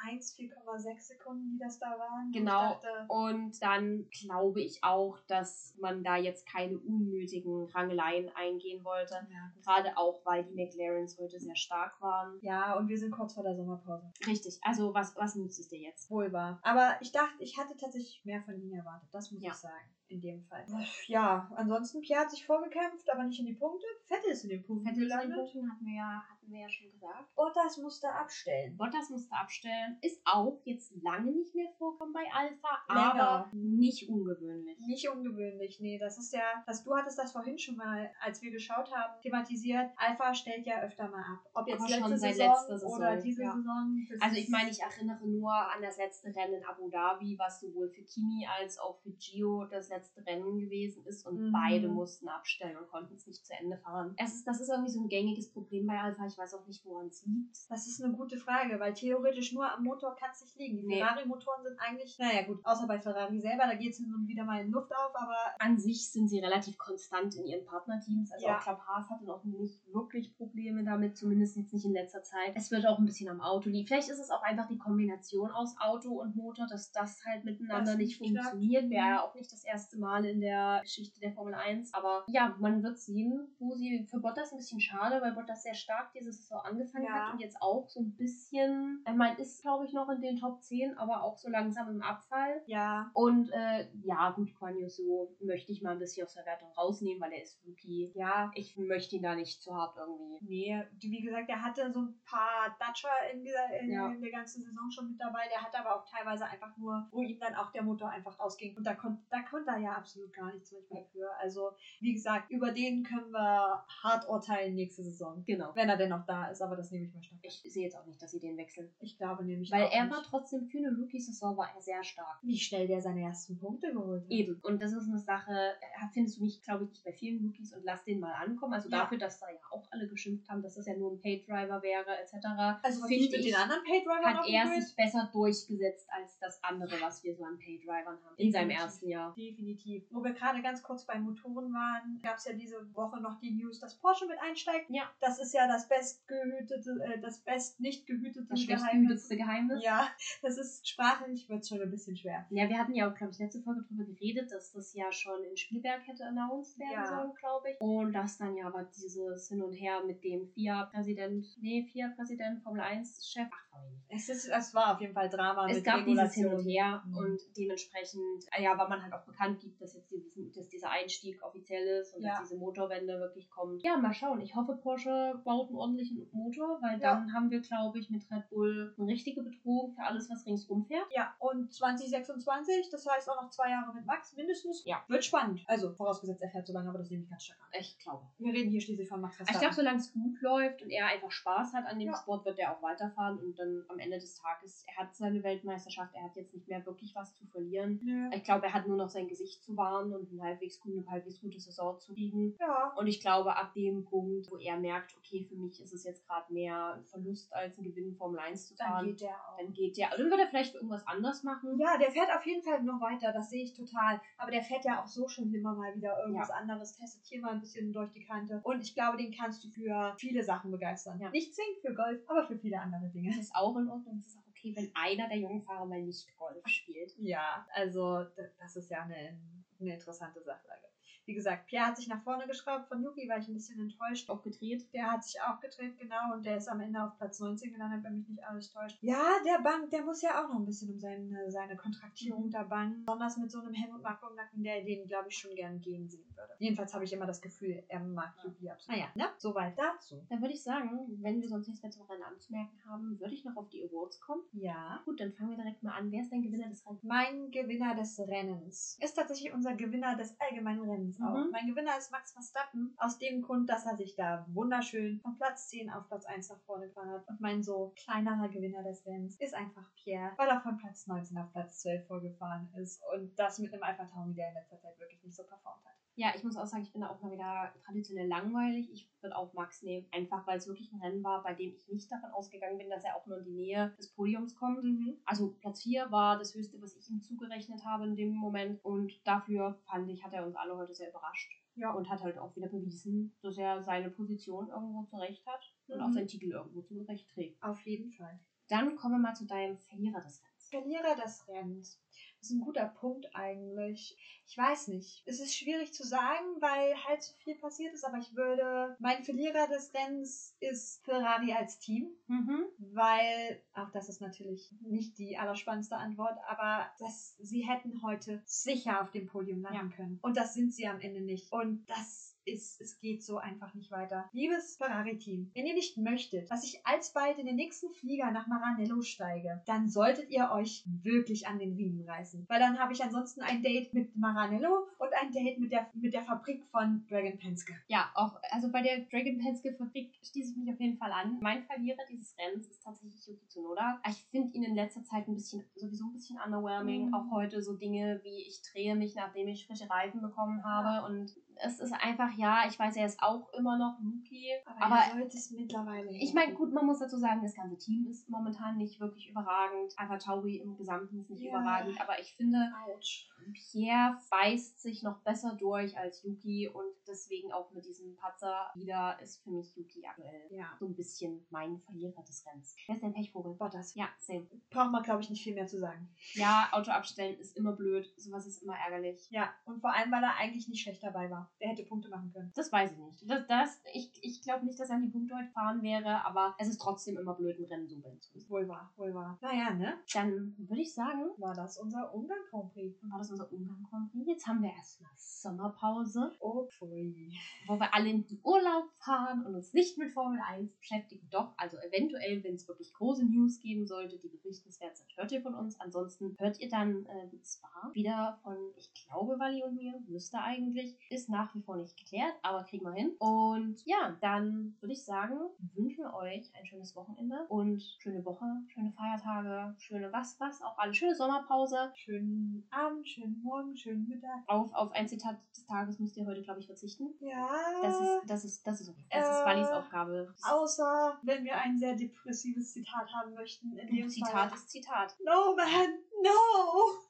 4,1, 4,6 Sekunden, die das da waren. Genau. Dachte, Und dann glaube ich auch, dass man da jetzt keine unnötigen Rangeleien eingehen wollte. ja. Gerade auch, weil die McLarens heute sehr stark waren. ja, und wir sind kurz vor der Sommerpause. Richtig, also was, was nutzt es dir jetzt? Wohl wahr. Aber ich dachte, ich hatte tatsächlich mehr von ihnen erwartet. Das muss Ja. ich sagen. In dem Fall. Ja, ansonsten, Pierre hat sich vorgekämpft, aber nicht in die Punkte. Vettel ist in den Punkten Vettel gelandet. Punkten hatten wir, ja, hatten wir ja schon gesagt. Bottas musste abstellen. Bottas musste abstellen, ist auch jetzt lange nicht mehr vorkommen bei Alpha, Länger. aber nicht ungewöhnlich. Nicht ungewöhnlich, nee. Das ist ja, das, du hattest das vorhin schon mal, als wir geschaut haben, thematisiert. Alpha stellt ja öfter mal ab. Ob jetzt Aber letzte schon seit Saison, letzter Saison, oder diese ja. Saison. Also ich meine, ich erinnere nur an das letzte Rennen in Abu Dhabi, was sowohl für Kimi als auch für Gio das letzte Rennen gewesen ist und Mhm. beide mussten abstellen und konnten es nicht zu Ende fahren. Es ist, das ist irgendwie so ein gängiges Problem bei Alpha. Ich weiß auch nicht, woran es liegt. Das ist eine gute Frage, weil theoretisch nur am Motor kann es nicht liegen. Die Nee. Ferrari-Motoren sind eigentlich, naja gut, außer bei Ferrari selber, da geht es hin und wieder mal in Luft auf, aber An sich sind sie relativ konstant in ihren Partnerteams. Also Ja. auch Club Haas hatte noch nicht wirklich Probleme damit, zumindest jetzt nicht in letzter Zeit. Es wird auch ein bisschen am Auto liegen. Vielleicht ist es auch einfach die Kombination aus Auto und Motor, dass das halt miteinander Das nicht funktioniert. Wäre Mhm. ja auch nicht das erste Mal in der Geschichte der Formel 1. Aber ja, man wird sehen, wo sie für Bottas ein bisschen schade, weil Bottas sehr stark diese Saison angefangen Ja. hat und jetzt auch so ein bisschen, ich meine, ist glaube ich noch in den Top 10, aber auch so langsam im Abfall. ja, Und äh, ja, gut, Quan Yusu möchte ich mal ein bisschen aus der Wertung rausnehmen, weil er ist Rookie. ja. Ich möchte ihn da nicht zu hart irgendwie. Nee, wie gesagt, er hatte so ein paar Datscher in, dieser, in, Ja. in der ganzen Saison schon mit dabei. Der hatte aber auch teilweise einfach nur, wo ihm dann auch der Motor einfach ausging. Und da, konnt, da konnte er ja absolut gar nichts manchmal für. Also, wie gesagt, über den können wir hart urteilen nächste Saison. Genau. Wenn er denn noch da ist, aber das nehme ich mal stark. Ich sehe jetzt auch nicht, dass sie den wechseln. Ich glaube nämlich Weil er nicht. war trotzdem für eine Rookie-Saison war er sehr stark. wie schnell der seine ersten Punkte geholt hat. Eben. Und das ist eine Sache, äh, findest du nicht, glaube ich, nicht bei vielen Rookies und lass den mal ankommen. Also Ja. dafür, dass da ja auch alle geschimpft haben, dass das ja nur ein Paid-Driver wäre, etc. Also, Finde ich mit den anderen Paydriver hat noch er sich besser durchgesetzt als das andere, was wir so an Pay-Drivern haben. In seinem ersten Jahr. Definitiv. Wo wir gerade ganz kurz bei Motoren waren, gab es ja diese Woche noch die News, dass Porsche mit einsteigt. Ja. Das ist ja das bestgehütete, äh, das best nicht gehütete Das Geheimnis. Geheimnis. Ja, das ist sprachlich wird schon ein bisschen schwer. Ja, wir hatten ja auch, glaube ich, letzte Folge drüber geredet, dass das ja schon in Spielberg hätte announced werden Ja. sollen, glaube ich. Und dass dann ja aber dieses Hin und Her mit dem FIA-Präsident, nee, FIA-Präsident, Formel 1-Chef, ach. Es, ist, es war auf jeden Fall Drama Es mit gab dieses Hin Regulation. und Her Mhm. und dementsprechend, äh, ja, weil man halt auch bekannt gibt, dass jetzt diesen, dass dieser Einstieg offiziell ist und Ja. dass diese Motorwende wirklich kommt. Ja, mal schauen. Ich hoffe, Porsche baut einen ordentlichen Motor, weil Ja. dann haben wir, glaube ich, mit Red Bull eine richtige Bedrohung für alles, was ringsrum fährt. Ja, und 2026, das heißt auch noch zwei Jahre mit Max mindestens. Ja. Wird spannend. Also, vorausgesetzt, er fährt so lange, aber das nehme ich ganz stark an. Ich glaube. Wir reden hier schließlich von Max Ich Verstappen. glaube, solange es gut läuft und er einfach Spaß hat an dem Ja. Sport, wird er auch weiterfahren und dann am Ende des Tages, er hat seine Weltmeisterschaft, er hat jetzt nicht mehr wirklich was zu verlieren. Nö. Ich glaube, er hat nur noch sein Gesicht zu wahren und eine halbwegs, eine halbwegs gute Saison zu kriegen. Ja. Und ich glaube, ab dem Punkt, wo er merkt, okay, für mich ist es jetzt gerade mehr ein Verlust als ein Gewinn Formel 1 zu Dann fahren, geht der auch. dann geht der. Also dann wird er vielleicht irgendwas anders machen. Ja, der fährt auf jeden Fall noch weiter, das sehe ich total. Aber der fährt ja auch so schon immer mal wieder irgendwas anderes, testet hier mal ein bisschen durch die Kante. Und ich glaube, den kannst du für viele Sachen begeistern. Ja. Nicht zwingend für Golf, aber für viele andere Dinge. Das ist auch in Ordnung. Es ist auch okay, wenn einer der jungen Fahrer mal nicht Golf spielt. Ja, also das ist ja eine, eine interessante Sachlage. Wie gesagt, Pierre hat sich nach vorne geschraubt von Yuki, war ich ein bisschen enttäuscht. Auch gedreht. Der hat sich auch gedreht, genau, und der ist am Ende auf Platz 19 gelandet, wenn mich nicht alles täuscht. Ja, der Bank, der muss ja auch noch ein bisschen um seine, seine Kontraktierung da bangen. Besonders mit so einem Helmut Marko im Nacken, der den, glaube ich, schon gern gehen sehen würde. Jedenfalls habe ich immer das Gefühl, er mag Yuki absolut. Naja, ne? Soweit dazu. Dann würde ich sagen, wenn wir sonst nichts mehr zum Rennen anzumerken haben, würde ich noch auf die Awards kommen. Ja. Gut, dann fangen wir direkt mal an. Wer ist dein Gewinner des Rennens? Mein Gewinner des Rennens ist tatsächlich unser Gewinner des allgemeinen Rennens auch. Mhm. Mein Gewinner ist Max Verstappen, aus dem Grund, dass er sich da wunderschön von Platz 10 auf Platz 1 nach vorne gefahren hat. Und mein so kleinerer Gewinner des Rennens ist einfach Pierre, weil er von Platz 19 auf Platz 12 vorgefahren ist und das mit einem Alpha Tauri, der in letzter Zeit wirklich nicht so performt hat. Ja, ich muss auch sagen, ich bin da auch mal wieder traditionell langweilig. Ich würde auch Max nehmen, einfach weil es wirklich ein Rennen war, bei dem ich nicht davon ausgegangen bin, dass er auch nur in die Nähe des Podiums kommt. Also Platz 4 war das höchste, was ich ihm zugerechnet habe in dem Moment. Und dafür fand ich, hat er uns alle heute sehr überrascht. Ja. Und hat halt auch wieder bewiesen, dass er seine Position irgendwo zurecht hat und Mhm. auch seinen Titel irgendwo zurecht trägt. Auf jeden Fall. Dann kommen wir mal zu deinem Verlierer des Rennens. Verlierer des Rennens. Das ist ein guter Punkt eigentlich. Ich weiß nicht. Es ist schwierig zu sagen, weil halt so viel passiert ist, aber ich würde. Mein Verlierer des Rennens ist Ferrari als Team, Mhm. weil, auch das ist natürlich nicht die allerspannendste Antwort, aber das, sie hätten heute sicher auf dem Podium landen können. Und das sind sie am Ende nicht. Und das ist, es geht so einfach nicht weiter. Liebes Ferrari-Team, wenn ihr nicht möchtet, dass ich alsbald in den nächsten Flieger nach Maranello steige, dann solltet ihr euch wirklich an den Riemen reißen. Weil dann habe ich ansonsten ein Date mit Maranello und ein Date mit der, mit der Fabrik von Dragon Penske. Ja, auch, also bei der Dragon Penske Fabrik schließe ich mich auf jeden Fall an. Mein Verlierer dieses Rennens ist tatsächlich Yuki Tsunoda. Ich finde ihn in letzter Zeit ein bisschen, sowieso ein bisschen underwhelming. Mhm. Auch heute so Dinge wie ich drehe mich, nachdem ich frische Reifen bekommen habe. Und es ist einfach, ja, ich weiß, er ist auch immer noch Rookie. Aber, er sollte es mittlerweile ich meine, gut, man muss dazu sagen, das ganze Team ist momentan nicht wirklich überragend. Alpha Tauri im Gesamten ist nicht Ja. überragend. Aber ich finde, Autsch. Pierre beißt sich noch besser durch als Yuki und deswegen auch mit diesem Patzer wieder ist für mich Yuki aktuell Ja. so ein bisschen mein Verlierer des Rennens. Wer ist dein Pechvogel? Bottas. Ja, same. Braucht man, glaube ich, nicht viel mehr zu sagen. Ja, Auto abstellen ist immer blöd. Sowas ist immer ärgerlich. Ja, und vor allem, weil er eigentlich nicht schlecht dabei war. Der hätte Punkte machen können. Das weiß ich nicht. Das, das, ich ich glaube nicht, dass er an die Punkte heute fahren wäre, aber es ist trotzdem immer blöd, ein Rennen so weit zu müssen. Wohl wahr, wohl wahr. Naja, ne? Dann würde ich sagen, War das unser Ungarn Grand Prix? war das unser Ungarn Grand Prix. Jetzt haben wir erstmal Sommerpause. Oh, pfui. wo wir alle in den Urlaub fahren und uns nicht mit Formel 1 beschäftigen. Doch, also eventuell, wenn es wirklich große News geben sollte, die berichtenswert sind, hört ihr von uns. Ansonsten hört ihr dann äh, zwar wieder von, ich glaube, Wally und mir, müsste eigentlich, ist nach wie vor nicht geklärt, aber kriegen wir hin. Und ja, dann würde ich sagen, wünschen wir euch ein schönes Wochenende und schöne Woche, schöne Feiertage, schöne was, was, auch alle schöne Sommerpause. Schönen Abend, schönen Morgen, schönen Mittag. Auf, auf ein Zitat des Tages müsst ihr heute, glaube ich, verzichten. Ja. Das ist, das ist, das ist okay. Das ist Äh, Wallys Aufgabe. Außer, wenn wir ein sehr depressives Zitat haben möchten. In dem Zitat Fall. ist Zitat. No, man, no!